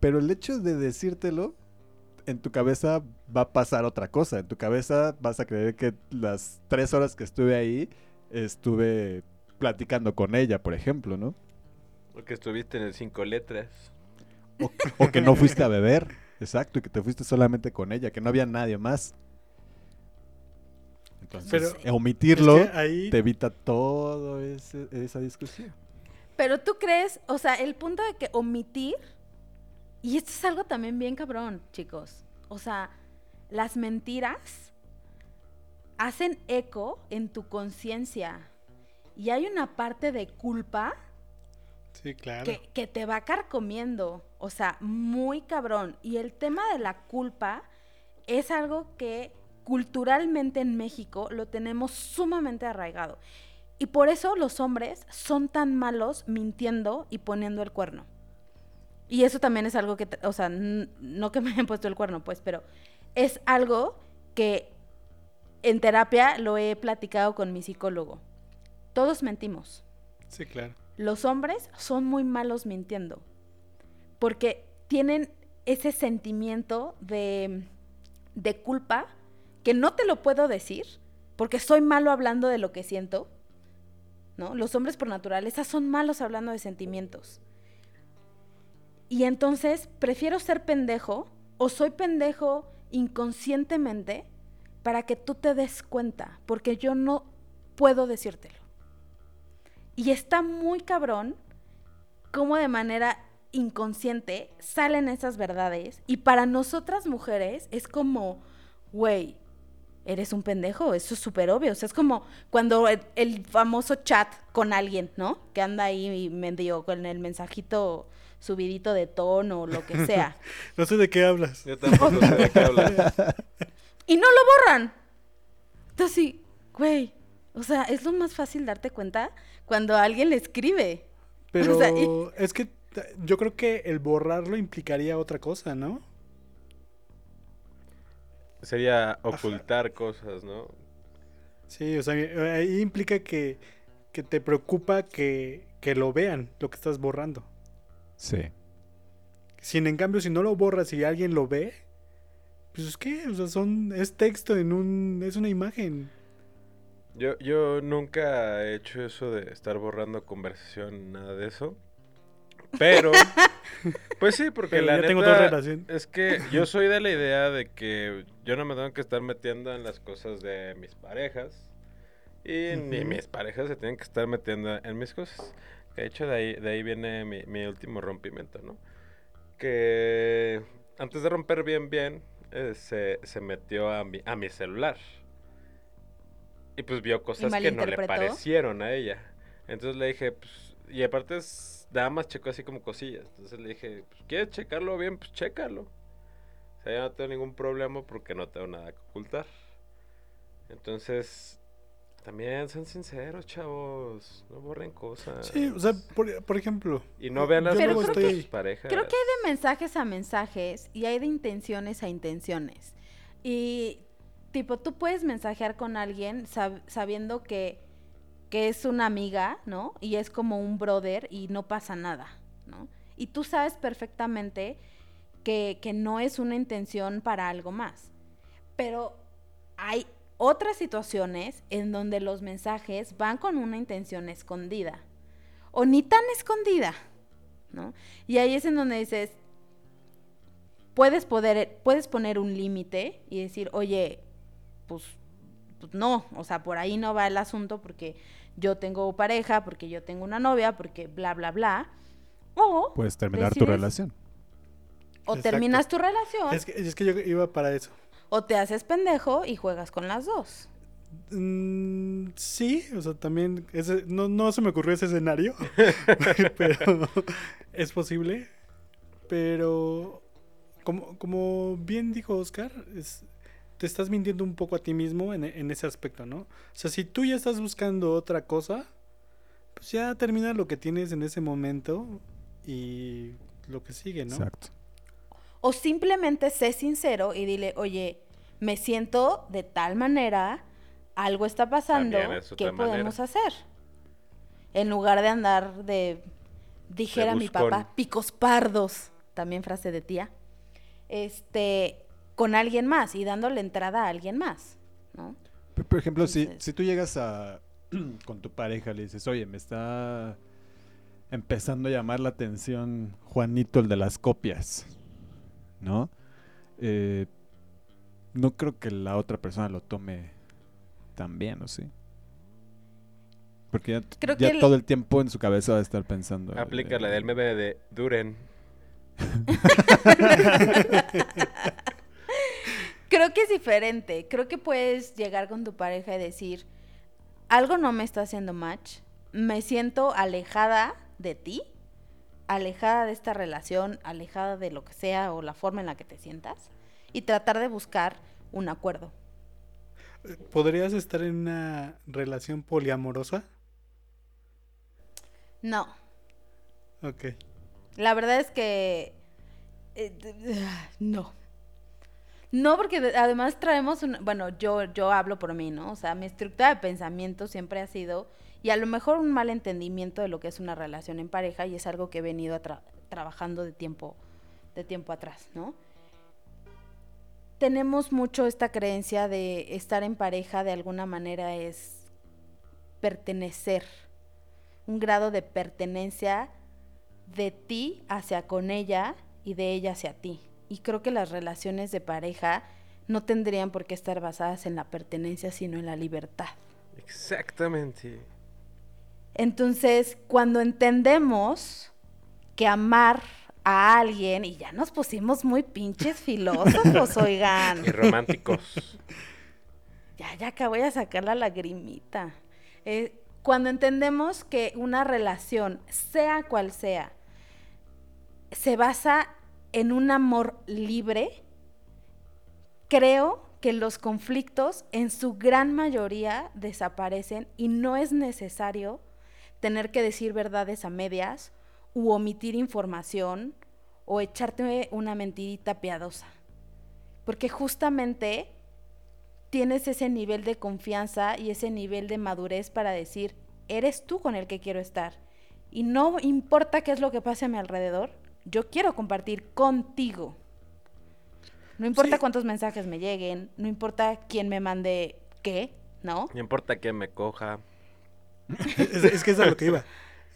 Speaker 2: Pero el hecho de decírtelo, en tu cabeza va a pasar otra cosa. En tu cabeza vas a creer que las tres horas que estuve ahí estuve platicando con ella, por ejemplo, ¿no?
Speaker 3: Porque estuviste en el cinco letras.
Speaker 2: O, o que no fuiste a beber, exacto, y que te fuiste solamente con ella, que no había nadie más. Entonces,
Speaker 4: Pero-
Speaker 2: omitirlo
Speaker 4: Es que ahí
Speaker 2: te evita toda esa discusión.
Speaker 1: Pero tú crees, o sea, el punto de que omitir, y esto es algo también bien cabrón, chicos. O sea, las mentiras hacen eco en tu conciencia. Y hay una parte de culpa
Speaker 4: Sí, claro.
Speaker 1: que, que te va carcomiendo. O sea, muy cabrón. Y el tema de la culpa es algo que culturalmente en México lo tenemos sumamente arraigado. Y por eso los hombres son tan malos mintiendo y poniendo el cuerno. Y eso también es algo que, o sea, no que me hayan puesto el cuerno, pues, pero es algo que en terapia lo he platicado con mi psicólogo. Todos mentimos
Speaker 4: Sí, claro.
Speaker 1: los hombres son muy malos mintiendo. Porque tienen ese sentimiento de, de culpa que no te lo puedo decir, porque soy malo hablando de lo que siento. ¿No? Los hombres por naturaleza son malos hablando de sentimientos. Y entonces prefiero ser pendejo o soy pendejo inconscientemente para que tú te des cuenta, porque yo no puedo decírtelo. Y está muy cabrón cómo de manera inconsciente salen esas verdades. Y para nosotras mujeres es como, güey, eres un pendejo, eso es súper obvio. O sea, es como cuando el, el famoso chat con alguien, ¿no? Que anda ahí medio con el mensajito subidito de tono o lo que sea.
Speaker 4: No sé de qué hablas.
Speaker 3: Yo tampoco sé de qué hablas.
Speaker 1: y no lo borran. Entonces, sí, güey, o sea, es lo más fácil darte cuenta cuando alguien le escribe.
Speaker 4: Pero
Speaker 1: O sea, y-
Speaker 4: es que yo creo que el borrarlo implicaría otra cosa, ¿no?
Speaker 3: Sería ocultar cosas, ¿no?
Speaker 4: Sí, o sea, ahí implica que, que te preocupa que, que lo vean, lo que estás borrando.
Speaker 2: Sí.
Speaker 4: Sin en cambio, si no lo borras y alguien lo ve, pues es que, o sea, son, es texto en un, es una imagen.
Speaker 3: Yo, yo nunca he hecho eso de estar borrando conversación, nada de eso. Pero, pues sí, porque
Speaker 4: Pero
Speaker 3: la
Speaker 4: ya
Speaker 3: neta
Speaker 4: tengo dos relaciones.
Speaker 3: es que yo soy de la idea de que yo no me tengo que estar metiendo en las cosas de mis parejas. Y ni mis parejas se tienen que estar metiendo en mis cosas. De hecho, de ahí, de ahí viene mi, mi último rompimiento, ¿no? Que antes de romper bien, bien, eh, se, se metió a mi, a mi celular. Y pues vio cosas que no le parecieron a ella. Entonces le dije, pues, y aparte es, nada más checó así como cosillas. Entonces le dije, pues, ¿quieres checarlo bien? Pues chécalo. O sea, yo no tengo ningún problema porque no tengo nada que ocultar. Entonces, también sean sinceros, chavos. No borren cosas.
Speaker 4: Sí, o sea, por, por ejemplo.
Speaker 3: Y no vean las
Speaker 1: Pero
Speaker 3: cosas
Speaker 1: creo
Speaker 3: de
Speaker 4: que-
Speaker 3: sus parejas.
Speaker 1: Creo que hay de mensajes a mensajes y hay de intenciones a intenciones. Y tipo, tú puedes mensajear con alguien sab- sabiendo que, que es una amiga, ¿no? Y es como un brother y no pasa nada, ¿no? Y tú sabes perfectamente que, que no es una intención para algo más. Pero hay otras situaciones en donde los mensajes van con una intención escondida. O ni tan escondida, ¿no? Y ahí es en donde dices, puedes, poder, puedes poner un límite y decir, oye, pues, pues no, o sea, por ahí no va el asunto porque yo tengo pareja, porque yo tengo una novia, porque bla, bla, bla. O,
Speaker 2: Puedes terminar tu relación.
Speaker 1: o
Speaker 4: Exacto.
Speaker 1: terminas tu relación,
Speaker 4: Es que, es que yo iba para eso.
Speaker 1: o te haces pendejo y juegas con las dos.
Speaker 4: Mm, sí, o sea, también ese, no, no se me ocurrió ese escenario, pero es posible. Pero como, como bien dijo Oscar, es, te estás mintiendo un poco a ti mismo en, en ese aspecto, ¿no? O sea, si tú ya estás buscando otra cosa, pues ya termina lo que tienes en ese momento y lo que sigue, ¿no?
Speaker 2: Exacto.
Speaker 1: O simplemente sé sincero y dile, oye, me siento de tal manera, algo está pasando,
Speaker 3: es
Speaker 1: ¿qué
Speaker 3: manera.
Speaker 1: podemos hacer? En lugar de andar de, dijera mi papá, picos pardos, también frase de tía, este, con alguien más y dándole entrada a alguien más, ¿no?
Speaker 2: Por, por ejemplo, si,
Speaker 1: Entonces-
Speaker 2: si tú llegas a con tu pareja, le dices, oye, me está empezando a llamar la atención Juanito, el de las copias, ¿no? Eh, no creo que la otra persona lo tome tan bien, ¿o sí? Porque ya,
Speaker 1: Creo
Speaker 2: ya
Speaker 1: que el-
Speaker 2: todo el tiempo en su cabeza va a estar pensando.
Speaker 3: Aplica la del meme de Duren.
Speaker 1: Creo que es diferente. Creo que puedes llegar con tu pareja y decir, algo no me está haciendo match, me siento alejada de ti, alejada de esta relación, alejada de lo que sea o la forma en la que te sientas, y tratar de buscar un acuerdo.
Speaker 4: ¿Podrías estar en una relación poliamorosa?
Speaker 1: No,
Speaker 4: Ok.
Speaker 1: la verdad es que... eh, no. No, porque de- además traemos un... Bueno, yo, yo hablo por mí, ¿no? O sea, mi estructura de pensamiento siempre ha sido... Y a lo mejor un mal entendimiento de lo que es una relación en pareja y es algo que he venido trabajando de tiempo, de tiempo atrás, ¿no? Tenemos mucho esta creencia de estar en pareja de alguna manera es pertenecer, un grado de pertenencia de ti hacia con ella y de ella hacia ti. Y creo que las relaciones de pareja no tendrían por qué estar basadas en la pertenencia, sino en la libertad.
Speaker 3: Exactamente.
Speaker 1: Entonces, cuando entendemos que amar a alguien, y ya nos pusimos muy pinches filósofos, oigan.
Speaker 3: Y románticos.
Speaker 1: Ya, ya acá voy a sacar la lagrimita. Eh, cuando entendemos que una relación, sea cual sea, se basa en un amor libre, creo que los conflictos en su gran mayoría desaparecen y no es necesario tener que decir verdades a medias u omitir información o echarte una mentirita piadosa. Porque justamente tienes ese nivel de confianza y ese nivel de madurez para decir, eres tú con el que quiero estar. Y no importa qué es lo que pase a mi alrededor, yo quiero compartir contigo. No importa
Speaker 4: Sí.
Speaker 1: cuántos mensajes me lleguen, no importa quién me mande qué, ¿no?
Speaker 3: No importa que me coja.
Speaker 4: Es, es que es a lo que iba.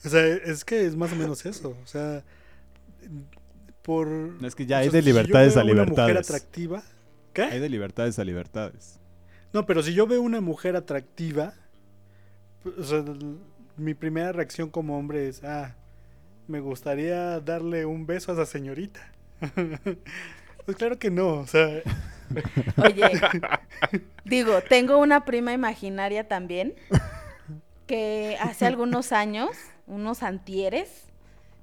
Speaker 4: O sea, es que es más o menos eso. O sea, por...
Speaker 2: Es que ya
Speaker 4: o
Speaker 2: hay
Speaker 4: sea,
Speaker 2: de
Speaker 4: si yo
Speaker 2: libertades
Speaker 4: veo
Speaker 2: a
Speaker 4: una mujer
Speaker 2: libertades.
Speaker 4: atractiva... ¿Qué?
Speaker 2: Hay de libertades a libertades.
Speaker 4: No, pero si yo veo una mujer atractiva, o sea, l- mi primera reacción como hombre es, ah, me gustaría darle un beso a esa señorita. pues claro que no, o sea,
Speaker 1: Oye, digo, tengo una prima imaginaria también que hace algunos años, unos antieres,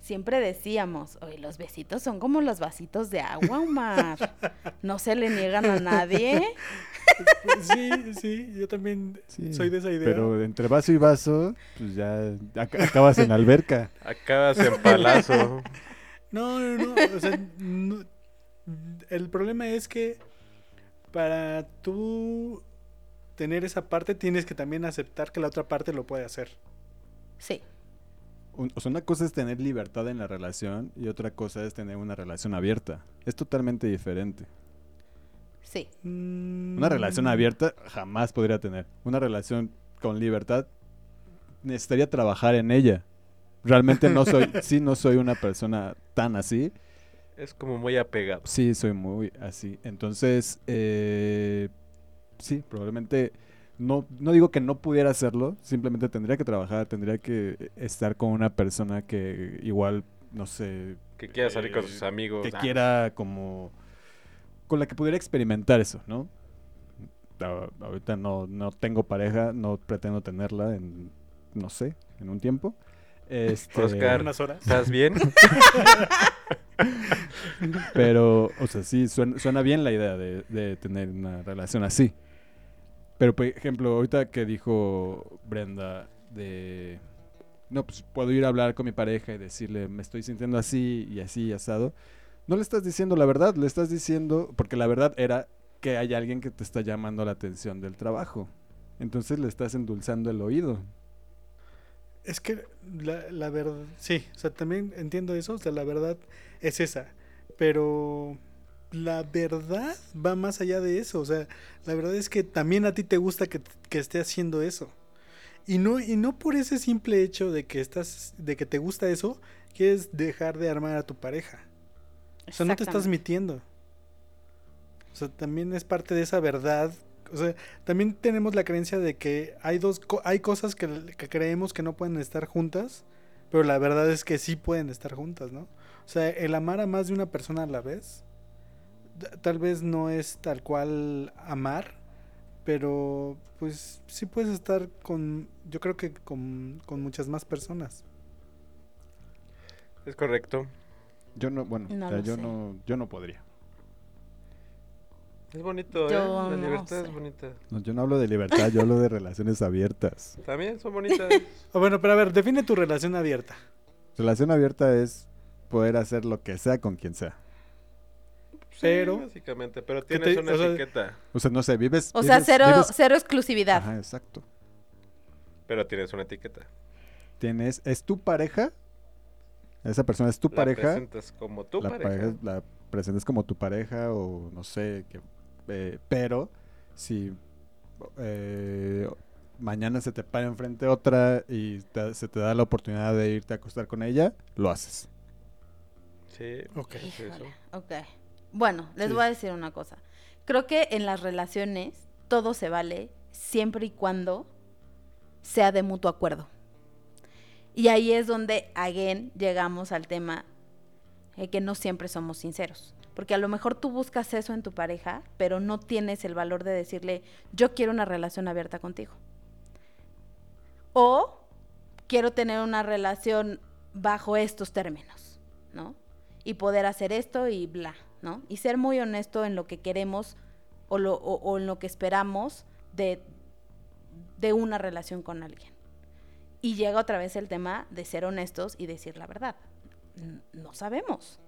Speaker 1: siempre decíamos, oye, los besitos son como los vasitos de agua, Omar. No se le niegan a nadie.
Speaker 4: Sí, sí, yo también
Speaker 2: Sí,
Speaker 4: soy de esa idea.
Speaker 2: Pero entre vaso y vaso, pues ya ac- acabas en alberca.
Speaker 3: Acabas en palazo.
Speaker 4: No, no, no. O sea, no- el problema es que para tú tener esa parte tienes que también aceptar que la otra parte lo puede hacer.
Speaker 1: Sí,
Speaker 2: Un- o sea, una cosa es tener libertad en la relación y otra cosa es tener una relación abierta. Es totalmente diferente.
Speaker 1: sí.
Speaker 2: Una
Speaker 4: Mm.
Speaker 2: relación abierta jamás podría tener. Una relación con libertad necesitaría trabajar en ella. Realmente no soy, sí, no soy una persona tan así.
Speaker 3: Es como muy apegado.
Speaker 2: Sí, soy muy así. Entonces, eh, sí, probablemente no, no digo que no pudiera hacerlo, simplemente tendría que trabajar, tendría que estar con una persona que igual, no sé,
Speaker 3: Que quiera salir con
Speaker 2: Eh,
Speaker 3: sus amigos.
Speaker 2: que
Speaker 3: Ah,
Speaker 2: quiera como con la que pudiera experimentar eso, ¿no? Ahorita no, no tengo pareja, no pretendo tenerla en, no sé, en un tiempo. Este,
Speaker 3: Oscar.
Speaker 4: Unas horas.
Speaker 3: ¿Estás bien?
Speaker 2: Pero, o sea, sí, suena, suena bien la idea de, de tener una relación así. Pero, por ejemplo, ahorita que dijo Brenda de... No, pues puedo ir a hablar con mi pareja y decirle, me estoy sintiendo así y así asado. No le estás diciendo la verdad, le estás diciendo, porque la verdad era que hay alguien que te está llamando la atención del trabajo. Entonces le estás endulzando el oído.
Speaker 4: Es que la, la verdad, sí, o sea, también entiendo eso, o sea, la verdad es esa, pero la verdad va más allá de eso, o sea, la verdad es que también a ti te gusta que, que esté haciendo eso. Y no, y no por ese simple hecho de que estás, de que te gusta eso, quieres dejar de armar a tu pareja. O sea, no te estás mintiendo. O sea, también es parte de esa verdad. O sea, también tenemos la creencia de que hay dos hay cosas que, que creemos que no pueden estar juntas, pero la verdad es que sí pueden estar juntas, ¿no? O sea, el amar a más de una persona a la vez, tal vez no es tal cual amar, pero pues sí puedes estar con, yo creo que con, con muchas más personas.
Speaker 3: Es correcto.
Speaker 2: Yo no, bueno,
Speaker 1: No
Speaker 2: o sea,
Speaker 1: lo
Speaker 2: yo
Speaker 1: sé.
Speaker 2: no, yo no podría.
Speaker 3: Es bonito, ¿eh?
Speaker 1: Yo
Speaker 3: La
Speaker 1: no
Speaker 3: libertad
Speaker 1: sé.
Speaker 3: es bonita.
Speaker 2: No, yo no hablo de libertad, yo hablo de relaciones abiertas.
Speaker 3: También son bonitas.
Speaker 4: O bueno, pero a ver, define tu relación abierta.
Speaker 2: Relación abierta es poder hacer lo que sea con quien sea.
Speaker 3: Sí,
Speaker 4: Pero-
Speaker 3: básicamente, pero tienes
Speaker 4: te-
Speaker 3: una
Speaker 4: o sea-
Speaker 3: etiqueta.
Speaker 2: O sea, no sé, vives.
Speaker 1: O sea,
Speaker 2: vives-
Speaker 1: cero,
Speaker 2: vives-
Speaker 1: cero exclusividad.
Speaker 2: Ajá, exacto.
Speaker 3: Pero tienes una etiqueta.
Speaker 2: Tienes, es tu pareja. Esa persona es tu
Speaker 3: La
Speaker 2: pareja.
Speaker 3: presentas como tu
Speaker 2: la
Speaker 3: pareja.
Speaker 2: pareja la presentas como tu pareja o no sé, que, eh, pero si eh, mañana se te para enfrente otra y te- se te da la oportunidad de irte a acostar con ella, lo haces.
Speaker 3: Sí.
Speaker 4: Ok.
Speaker 3: es eso.
Speaker 1: Híjole, ok. Bueno, les
Speaker 4: Sí.
Speaker 1: voy a decir una cosa. Creo que en las relaciones todo se vale siempre y cuando sea de mutuo acuerdo. Y ahí es donde, again, llegamos al tema de que no siempre somos sinceros. Porque a lo mejor tú buscas eso en tu pareja, pero no tienes el valor de decirle, yo quiero una relación abierta contigo. O quiero tener una relación bajo estos términos, ¿no? Y poder hacer esto y bla, ¿no? Y ser muy honesto en lo que queremos o, lo, o, o en lo que esperamos de, de una relación con alguien. Y llega otra vez el tema de ser honestos y decir la verdad. No sabemos.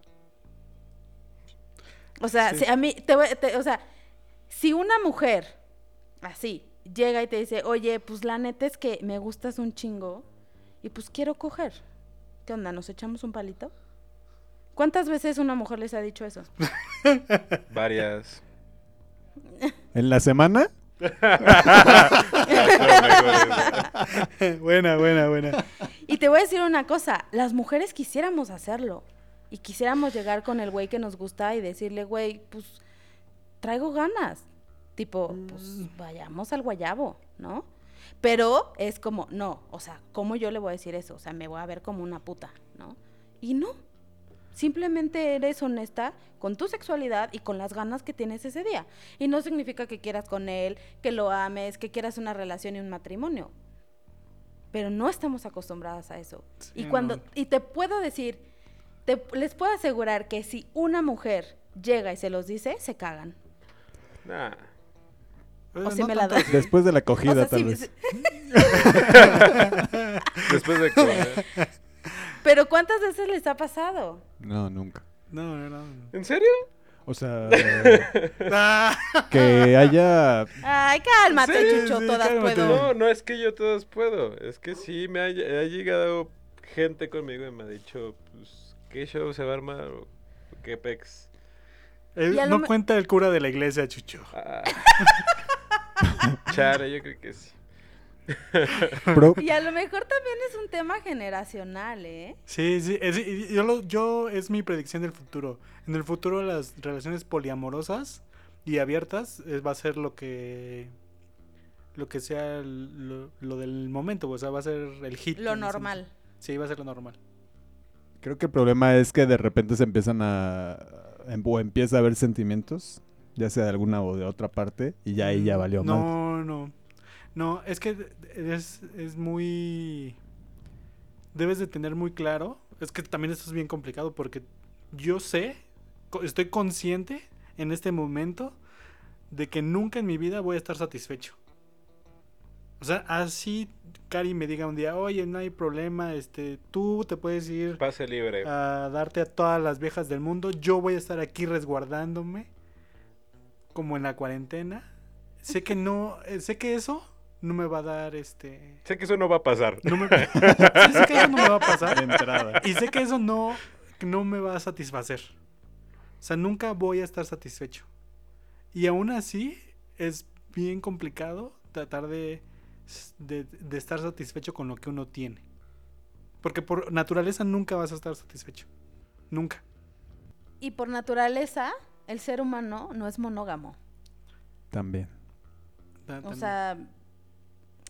Speaker 1: O sea,
Speaker 4: Sí.
Speaker 1: si a mí, te te- o sea, si una mujer así llega y te dice, oye, pues la neta es que me gustas un chingo y pues quiero coger. ¿Qué onda? ¿Nos echamos un palito? ¿Cuántas veces una mujer les ha dicho eso?
Speaker 3: Varias.
Speaker 2: En la semana,
Speaker 4: buena, buena, buena.
Speaker 1: Y te voy a decir una cosa, las mujeres quisiéramos hacerlo. Y quisiéramos llegar con el güey que nos gusta y decirle, güey, pues traigo ganas. Tipo, pues vayamos al guayabo, ¿no? Pero es como, no, o sea, ¿cómo yo le voy a decir eso? O sea, me voy a ver como una puta, ¿no? Y no. Simplemente eres honesta con tu sexualidad y con las ganas que tienes ese día. Y no significa que quieras con él, que lo ames, que quieras una relación y un matrimonio. Pero no estamos acostumbradas a eso. y cuando
Speaker 4: no.
Speaker 1: y te puedo decir, te, les puedo asegurar que si una mujer llega y se los dice, se cagan.
Speaker 3: Nah.
Speaker 1: O si me la
Speaker 4: así.
Speaker 2: Después de la acogida,
Speaker 1: O sea,
Speaker 2: tal vez.
Speaker 3: Después de comer.
Speaker 1: Pero ¿cuántas veces les ha pasado?
Speaker 2: No, nunca.
Speaker 4: No, no, no.
Speaker 3: ¿En serio?
Speaker 2: O sea,
Speaker 4: Ah,
Speaker 2: que haya...
Speaker 1: Ay, cálmate,
Speaker 4: Sí,
Speaker 1: Chucho,
Speaker 4: sí,
Speaker 1: todas
Speaker 4: cálmate.
Speaker 1: puedo.
Speaker 3: No, no es que yo todos puedo. Es que sí, me ha, ha llegado gente conmigo y me ha dicho, pues, ¿qué show se va a armar? ¿O qué pex?
Speaker 4: eh, no
Speaker 1: me-
Speaker 4: cuenta el cura de la iglesia, Chucho.
Speaker 3: Ah. Chara, yo creo que sí.
Speaker 2: Pro-
Speaker 1: Y a lo mejor también es un tema generacional, ¿eh?
Speaker 4: Sí, sí, es, y yo, lo- yo es mi predicción del futuro. En el futuro las relaciones poliamorosas y abiertas eh, va a ser lo que lo que sea lo, lo del momento, o sea, va a ser el hit.
Speaker 1: Lo normal.
Speaker 4: Sí, va a ser lo normal.
Speaker 2: Creo que el problema es que de repente se empiezan a... em- o empieza a haber sentimientos, ya sea de alguna o de otra parte, y ya ahí ya valió mal.
Speaker 4: No, no. No, es que es, es muy... Debes de tener muy claro. Es que también esto es bien complicado porque yo sé, estoy consciente en este momento de que nunca en mi vida voy a estar satisfecho. O sea, así Cari me diga un día, oye, no hay problema, este, tú te puedes ir
Speaker 3: Pase libre.
Speaker 4: a darte a todas las viejas del mundo. Yo voy a estar aquí resguardándome, como en la cuarentena. Sé que no, eh, sé que eso no me va a dar este.
Speaker 3: Sé que eso no va a pasar.
Speaker 4: No me, sí, sé que eso no me va a
Speaker 2: De
Speaker 4: pasar.
Speaker 2: entrada.
Speaker 4: Y sé que eso no, no me va a satisfacer. O sea, nunca voy a estar satisfecho. Y aún así, es bien complicado tratar de, de, de estar satisfecho con lo que uno tiene. Porque por naturaleza nunca vas a estar satisfecho. Nunca.
Speaker 1: Y por naturaleza, el ser humano no es monógamo.
Speaker 2: También.
Speaker 4: Ta-
Speaker 1: O sea,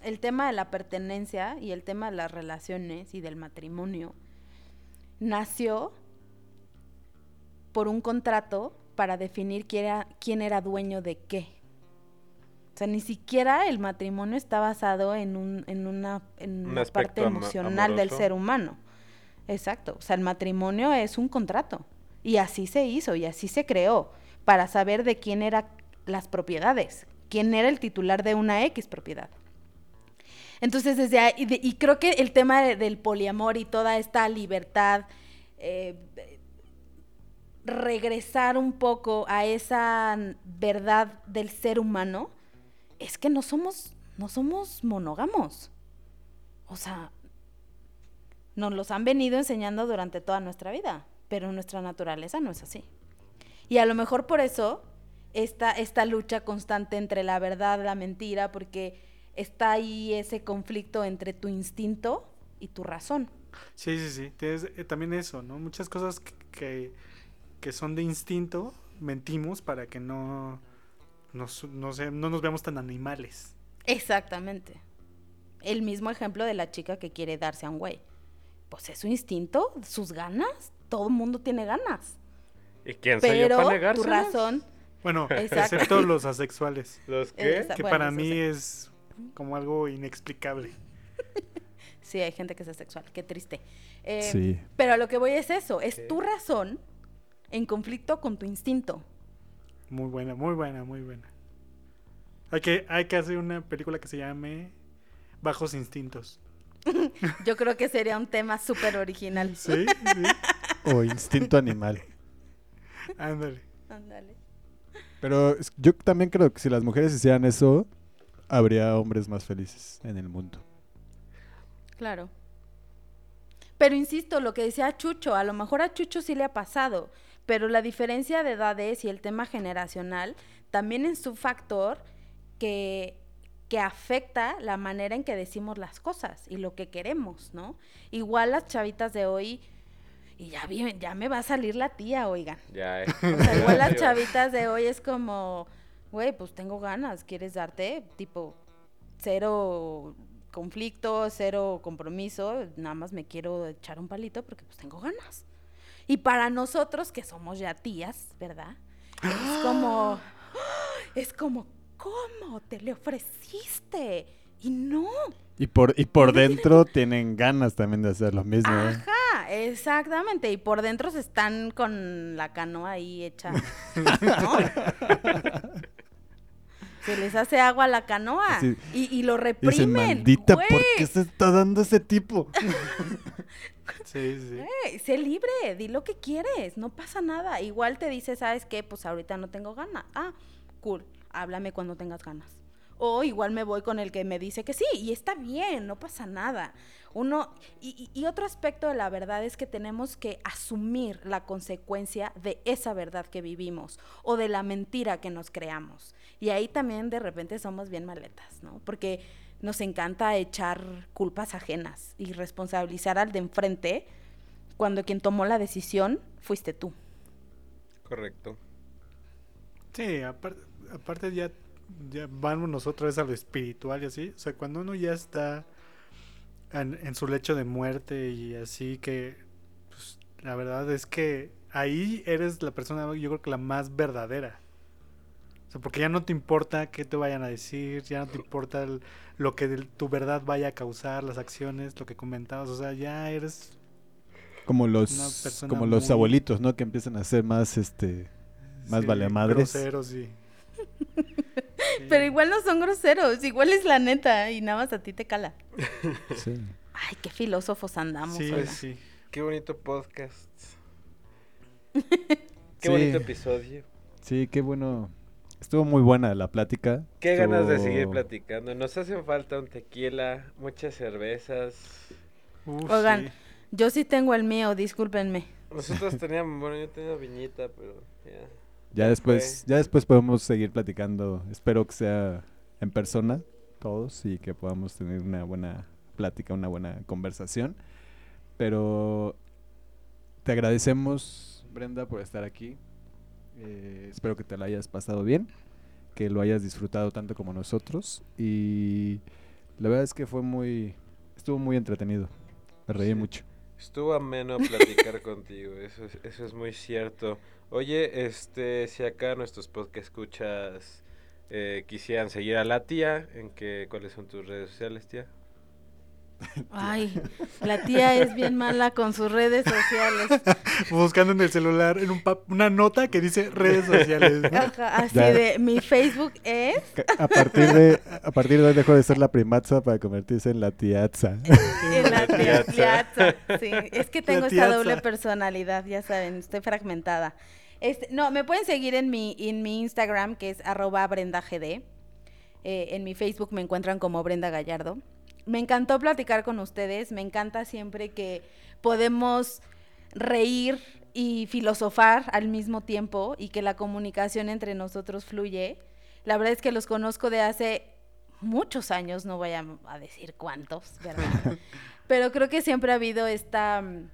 Speaker 1: el tema de la pertenencia y el tema de las relaciones y del matrimonio nació por un contrato para definir quién era, quién era dueño de qué. O sea, ni siquiera el matrimonio está basado en, un, en una, en
Speaker 3: Un
Speaker 1: una
Speaker 3: aspecto
Speaker 1: parte emocional del ser humano. Exacto. O sea, el matrimonio es un contrato. Y así se hizo y así se creó para saber de quién eran las propiedades, quién era el titular de una X propiedad. Entonces, desde ahí, y, de- y creo que el tema de- del poliamor y toda esta libertad, eh, regresar un poco a esa verdad del ser humano, es que no somos, no somos monógamos. O sea, nos los han venido enseñando durante toda nuestra vida, pero nuestra naturaleza no es así. Y a lo mejor por eso esta, esta lucha constante entre la verdad la mentira, porque está ahí ese conflicto entre tu instinto y tu razón.
Speaker 4: Sí, sí, sí. Tienes, eh, también eso, ¿no? Muchas cosas que, que, que son de instinto, mentimos para que no nos, no, sé, no nos veamos tan animales.
Speaker 1: Exactamente. El mismo ejemplo de la chica que quiere darse a un güey. Pues es su instinto, sus ganas. Todo el mundo tiene ganas.
Speaker 3: ¿Y quién soy yo
Speaker 1: Pero
Speaker 3: para
Speaker 1: tu razón,
Speaker 4: Bueno,
Speaker 1: Exacto.
Speaker 4: excepto los asexuales,
Speaker 3: ¿Los qué?
Speaker 1: esa-
Speaker 4: que
Speaker 1: bueno,
Speaker 4: para mí
Speaker 1: sí.
Speaker 4: es como algo inexplicable.
Speaker 1: sí, hay gente que es asexual, qué triste. Eh,
Speaker 2: Sí.
Speaker 1: Pero a lo que voy es eso, es tu razón en conflicto con tu instinto.
Speaker 4: Muy buena, muy buena, muy buena. Hay que, hay que hacer una película que se llame Bajos Instintos.
Speaker 1: Yo creo que sería un tema súper original.
Speaker 4: ¿Sí? ¿Sí?
Speaker 2: O instinto animal.
Speaker 4: Ándale.
Speaker 1: Ándale.
Speaker 2: Pero yo también creo que si las mujeres hicieran eso, habría hombres más felices en el mundo.
Speaker 1: Claro. Pero insisto, lo que decía Chucho, a lo mejor a Chucho sí le ha pasado, pero la diferencia de edades y el tema generacional también es un factor que, que afecta la manera en que decimos las cosas y lo que queremos, ¿no? Igual las chavitas de hoy, y ya, vi- ya me va a salir la tía, oigan.
Speaker 3: Ya, eh.
Speaker 1: O sea, igual las chavitas de hoy es como, güey, pues tengo ganas, ¿quieres darte? Tipo, cero conflicto, cero compromiso, nada más me quiero echar un palito porque pues tengo ganas. Y para nosotros, que somos ya tías, ¿verdad? Es como, es como, ¿cómo te le ofreciste? Y no.
Speaker 2: Y por, y por dentro tienen ganas también de hacer lo mismo. ¿eh?
Speaker 1: Ajá, exactamente. Y por dentro se están con la canoa ahí hecha. ¿no? Se les hace agua a la canoa
Speaker 2: Sí.
Speaker 1: y, y lo
Speaker 2: Y
Speaker 1: reprimen.
Speaker 2: dicen, maldita, ¿por qué se está dando ese tipo?
Speaker 4: Sí, sí.
Speaker 1: Güey, sé libre, di lo que quieres, no pasa nada. Igual te dice, ¿sabes qué? Pues ahorita no tengo ganas. Ah, cool, háblame cuando tengas ganas. O igual me voy con el que me dice que sí, y está bien, no pasa nada. Uno, y otro aspecto de la verdad es que tenemos que asumir la consecuencia de esa verdad que vivimos o de la mentira que nos creamos. Y ahí también de repente somos bien maletas, ¿no? Porque nos encanta echar culpas ajenas y responsabilizar al de enfrente cuando quien tomó la decisión fuiste tú.
Speaker 3: Correcto.
Speaker 4: Sí, aparte, aparte ya, ya vamos otra vez a lo espiritual y así. O sea, cuando uno ya está en, en su lecho de muerte y así que, pues, la verdad es que ahí eres la persona, yo creo que la más verdadera. Sea, porque ya no te importa qué te vayan a decir, ya no te importa el- lo que tu verdad vaya a causar, las acciones, lo que comentabas. O sea, ya eres
Speaker 2: Como los, como los
Speaker 4: muy-
Speaker 2: abuelitos, ¿no? Que empiezan a ser más, este, más
Speaker 4: sí,
Speaker 2: valemadres.
Speaker 4: grosero, sí.
Speaker 1: Pero igual no son groseros, igual es la neta y nada más a ti te cala.
Speaker 2: Sí.
Speaker 1: Ay, qué filósofos andamos.
Speaker 4: Sí,
Speaker 1: oiga.
Speaker 4: sí.
Speaker 3: Qué bonito podcast.
Speaker 2: Sí.
Speaker 3: Qué bonito episodio.
Speaker 2: Sí, qué bueno. Estuvo muy buena la plática.
Speaker 3: Qué ganas de seguir platicando. Nos hacen falta un tequila, muchas cervezas.
Speaker 4: Uf,
Speaker 1: Oigan,
Speaker 4: sí.
Speaker 1: yo sí tengo el mío, discúlpenme.
Speaker 3: Nosotros teníamos, bueno, yo tenía viñita, pero ya.
Speaker 2: Ya después, ya después podemos seguir platicando. Espero que sea en persona todos y que podamos tener una buena plática, una buena conversación. Pero te agradecemos, Brenda, por estar aquí. Eh, espero que te la hayas pasado bien, que lo hayas disfrutado tanto como nosotros. Y la verdad es que fue muy, estuvo muy entretenido. Me reí
Speaker 3: Sí.
Speaker 2: mucho.
Speaker 3: Estuvo ameno platicar contigo, eso es, eso es muy cierto. Oye, este, si acá nuestros podcast escuchas eh, quisieran seguir a la tía, ¿en qué, cuáles son tus redes sociales, tía?
Speaker 1: Ay, la tía es bien mala con sus redes sociales.
Speaker 4: Buscando en el celular en un una nota que dice redes sociales. ¿no?
Speaker 1: Ajá, así
Speaker 2: Ya.
Speaker 1: de, mi Facebook es...
Speaker 2: A partir de, a partir de hoy dejó de ser la primatza para convertirse en la tiatza.
Speaker 1: En la
Speaker 3: tiaza.
Speaker 1: tiaza, Sí, es que tengo esta
Speaker 4: tiaza.
Speaker 1: doble personalidad, ya saben, estoy fragmentada. Este, no, me pueden seguir en mi, en mi Instagram, que es arroba brendagd. Eh, en mi Facebook me encuentran como Brenda Gallardo. Me encantó platicar con ustedes, me encanta siempre que podemos reír y filosofar al mismo tiempo y que la comunicación entre nosotros fluye. La verdad es que los conozco de hace muchos años, no voy a, a decir cuántos, ¿verdad? Pero creo que siempre ha habido esta mm,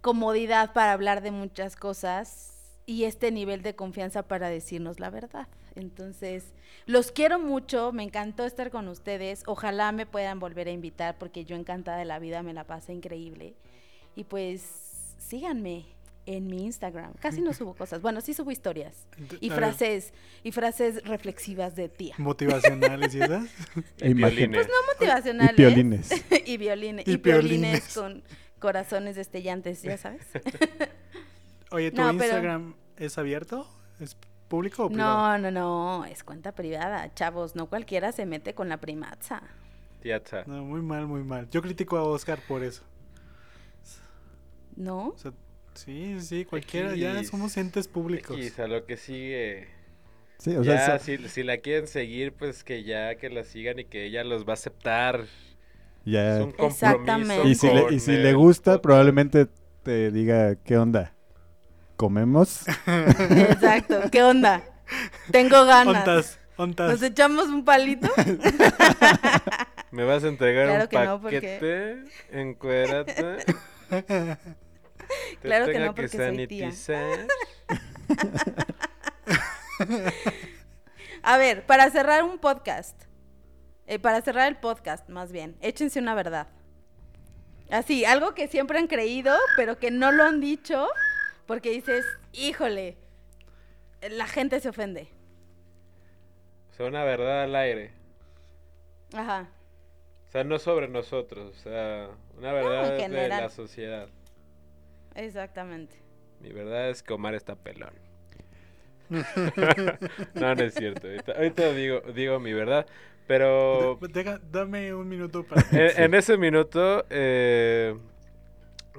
Speaker 1: comodidad para hablar de muchas cosas y este nivel de confianza para decirnos la verdad. Entonces, los quiero mucho, me encantó estar con ustedes. Ojalá me puedan volver a invitar porque yo encantada de la vida me la pasé increíble. Y pues síganme en mi Instagram. Casi no subo cosas. Bueno, sí subo historias y
Speaker 4: A ver,
Speaker 1: frases y frases reflexivas de tía.
Speaker 4: Motivacionales y esas.
Speaker 2: Imagen-
Speaker 3: Violines.
Speaker 1: Motivacionales.
Speaker 2: Y piolines.
Speaker 1: y violines.
Speaker 4: Y
Speaker 1: Y, piolines
Speaker 4: piolines.
Speaker 1: con corazones destellantes, ya sabes.
Speaker 4: Oye, ¿tu
Speaker 1: No, pero-
Speaker 4: Instagram es abierto? ¿Es público o privado?
Speaker 1: No, no, no, es cuenta privada, chavos, no cualquiera se mete con la primaza.
Speaker 3: Tiatza.
Speaker 4: No, muy mal, muy mal. Yo critico a Oscar por eso.
Speaker 1: ¿No?
Speaker 4: O sea, sí, sí, cualquiera. Ya somos entes públicos.
Speaker 3: X, a lo que sigue.
Speaker 2: Sí, o
Speaker 3: ya,
Speaker 2: sea,
Speaker 3: si, si la quieren seguir, pues que ya que la sigan y que ella los va a aceptar.
Speaker 2: ya.
Speaker 3: Es un compromiso.
Speaker 1: Exactamente.
Speaker 2: Y si, le, y si
Speaker 3: el
Speaker 2: le gusta, probablemente te diga, ¿qué onda? ¿Comemos?
Speaker 1: Exacto, ¿qué onda? Tengo ganas.
Speaker 4: Ontas, ontas.
Speaker 1: ¿Nos echamos un palito?
Speaker 3: ¿Me vas a entregar
Speaker 1: Claro
Speaker 3: un
Speaker 1: que no, porque-
Speaker 3: paquete? Encuérate. Te
Speaker 1: Claro que no, porque soy tía.
Speaker 3: sanitizar.
Speaker 1: A ver, para cerrar un podcast, eh, para cerrar el podcast, más bien, échense una verdad. Así, algo que siempre han creído, pero que no lo han dicho, porque dices, híjole, la gente se ofende.
Speaker 3: O sea, una verdad al aire.
Speaker 1: Ajá.
Speaker 3: O sea, no sobre nosotros. O sea, una verdad de
Speaker 1: general.
Speaker 3: la sociedad.
Speaker 1: Exactamente.
Speaker 3: Mi verdad es que Omar está pelón. no, no es cierto. Ahorita, ahorita digo, digo mi verdad. Pero
Speaker 4: Deja- dame un minuto para...
Speaker 3: en, en ese minuto, eh,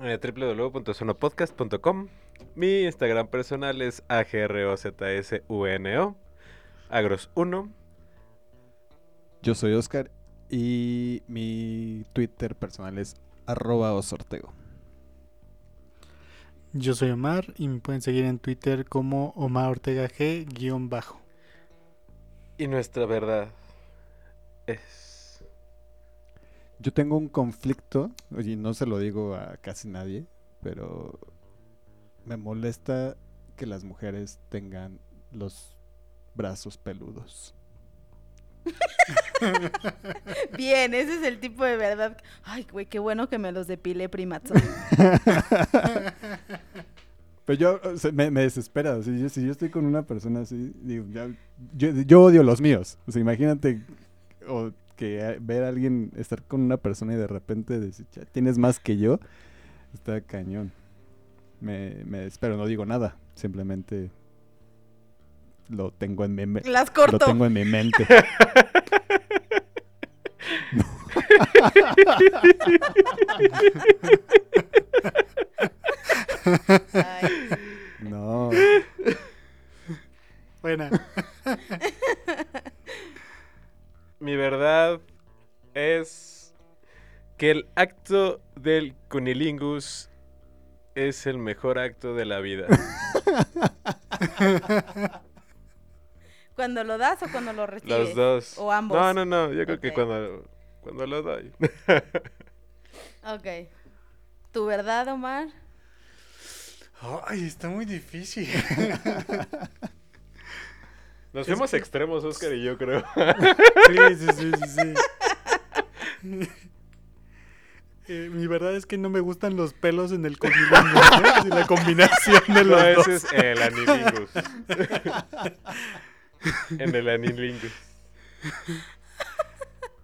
Speaker 3: eh, www.sonopodcast.com. Mi Instagram personal es agrozsuno. Agros1.
Speaker 2: Yo soy Oscar y mi Twitter personal es arroba osortego.
Speaker 4: Yo soy Omar y me pueden seguir en Twitter como Omar Ortega G guion bajo.
Speaker 3: Y nuestra verdad es.
Speaker 2: Yo tengo un conflicto, oye, no se lo digo a casi nadie, pero me molesta que las mujeres tengan los brazos peludos.
Speaker 1: Bien, ese es el tipo de verdad. Ay, güey, qué bueno que me los depilé, primazo.
Speaker 2: Pero yo, o sea, me, me desespera. o sea, yo- si yo estoy con una persona así, digo, ya- yo, yo odio los míos. O sea, imagínate o que ver a alguien estar con una persona y de repente decir, "Ya tienes más que yo, está cañón. Me, me desespero, no digo nada. Simplemente lo tengo en mi, me-
Speaker 1: Las
Speaker 2: lo
Speaker 1: corto.
Speaker 2: tengo en mi mente. No.
Speaker 4: Buena.
Speaker 3: Mi verdad es que el acto del cunilingus es el mejor acto de la vida.
Speaker 1: ¿Cuando lo das o cuando lo recibes?
Speaker 3: Los dos.
Speaker 1: O ambos.
Speaker 3: No, no, no. Yo creo que cuando, cuando lo doy.
Speaker 1: Ok. ¿Tu verdad, Omar?
Speaker 4: Ay, está muy difícil.
Speaker 3: Nos
Speaker 4: Es
Speaker 3: fuimos
Speaker 4: que-
Speaker 3: extremos, Oscar y yo creo.
Speaker 4: Sí, sí, sí, sí, sí. Eh, mi verdad es que no me gustan los pelos en el combinando, ¿no? La combinación de
Speaker 3: No,
Speaker 4: los dos.
Speaker 3: ese es el anilingus. en el anilingus.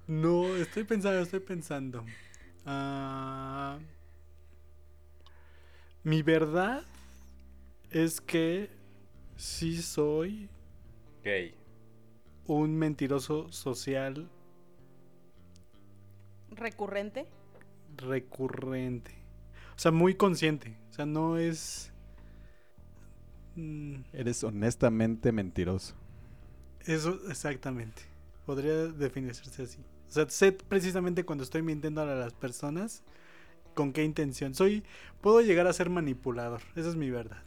Speaker 4: No, estoy pensando, estoy pensando. Ah, mi verdad es que sí soy
Speaker 3: Gay.
Speaker 4: un mentiroso social
Speaker 1: ¿Recurrente?
Speaker 4: Recurrente. O sea, muy consciente. O sea, no es... Mm,
Speaker 2: Eres honestamente mentiroso.
Speaker 4: Eso, exactamente. Podría definirse así. O sea, sé precisamente cuando estoy mintiendo a las personas con qué intención. Soy, puedo llegar a ser manipulador. Esa es mi verdad.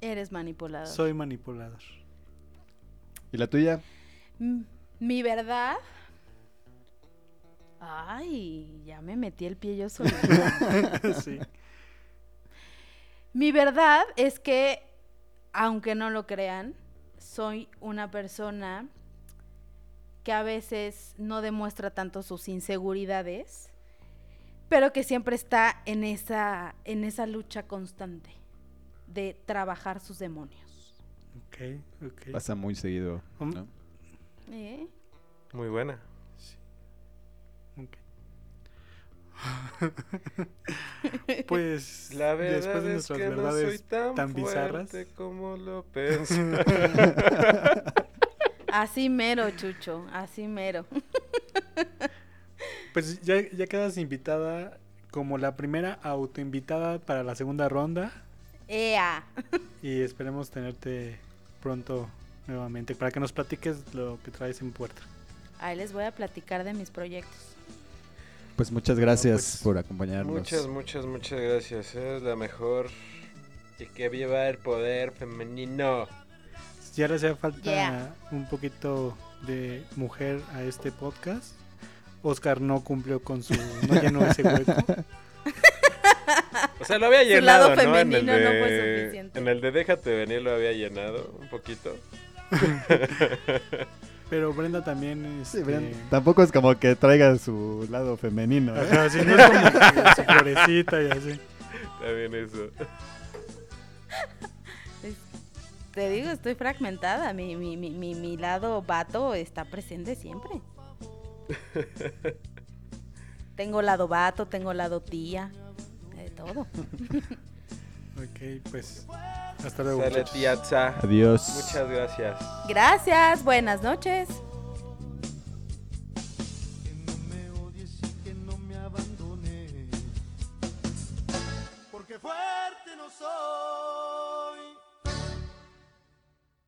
Speaker 1: Eres manipulador.
Speaker 4: Soy manipulador.
Speaker 2: ¿Y la tuya?
Speaker 1: Mm, Mi verdad. Ay, ya me metí el pie yo solita.
Speaker 4: sí.
Speaker 1: Mi verdad es que, aunque no lo crean, soy una persona que a veces no demuestra tanto sus inseguridades, pero que siempre está en esa, en esa lucha constante de trabajar sus demonios.
Speaker 4: Ok, ok.
Speaker 2: Pasa muy seguido. ¿no?
Speaker 1: ¿Eh?
Speaker 3: Muy buena.
Speaker 4: pues
Speaker 3: La
Speaker 4: después de
Speaker 3: es
Speaker 4: nuestras
Speaker 3: no
Speaker 4: verdades
Speaker 3: soy tan,
Speaker 4: tan bizarras.
Speaker 3: como lo pensé.
Speaker 1: Así mero, Chucho, así mero.
Speaker 4: Pues ya, ya quedas invitada como la primera autoinvitada para la segunda ronda
Speaker 1: ¡Ea!
Speaker 4: y esperemos tenerte pronto nuevamente para que nos platiques lo que traes en puerta.
Speaker 1: Ahí les voy a platicar de mis proyectos.
Speaker 2: Pues muchas gracias
Speaker 4: pues,
Speaker 2: por acompañarnos.
Speaker 3: muchas, muchas, muchas gracias. Eres la mejor. Y que viva el poder femenino.
Speaker 4: Ya le hacía falta
Speaker 1: Yeah.
Speaker 4: un poquito de mujer a este podcast. Oscar no cumplió con su. no llenó ese hueco.
Speaker 3: O sea, lo había
Speaker 1: Su
Speaker 3: llenado,
Speaker 1: lado
Speaker 3: ¿no? En el,
Speaker 1: femenino no fue
Speaker 3: de,
Speaker 1: suficiente.
Speaker 3: en el de Déjate venir lo había llenado un poquito.
Speaker 4: Pero Brenda también
Speaker 2: Sí,
Speaker 4: este,
Speaker 2: Brenda, Tampoco es como que traiga su lado femenino. ¿eh?
Speaker 4: Ajá, sí, no es como que su florecita y así.
Speaker 3: También eso.
Speaker 1: Es- Te digo, estoy fragmentada. Mi, mi, mi, mi, mi lado vato está presente siempre. tengo lado vato, tengo lado tía. De todo.
Speaker 4: Ok, pues hasta luego.
Speaker 3: Sale Tza.
Speaker 2: Adiós.
Speaker 3: Muchas gracias.
Speaker 1: Gracias, buenas noches.
Speaker 5: que no me odies y que no me abandones. Porque fuerte no soy.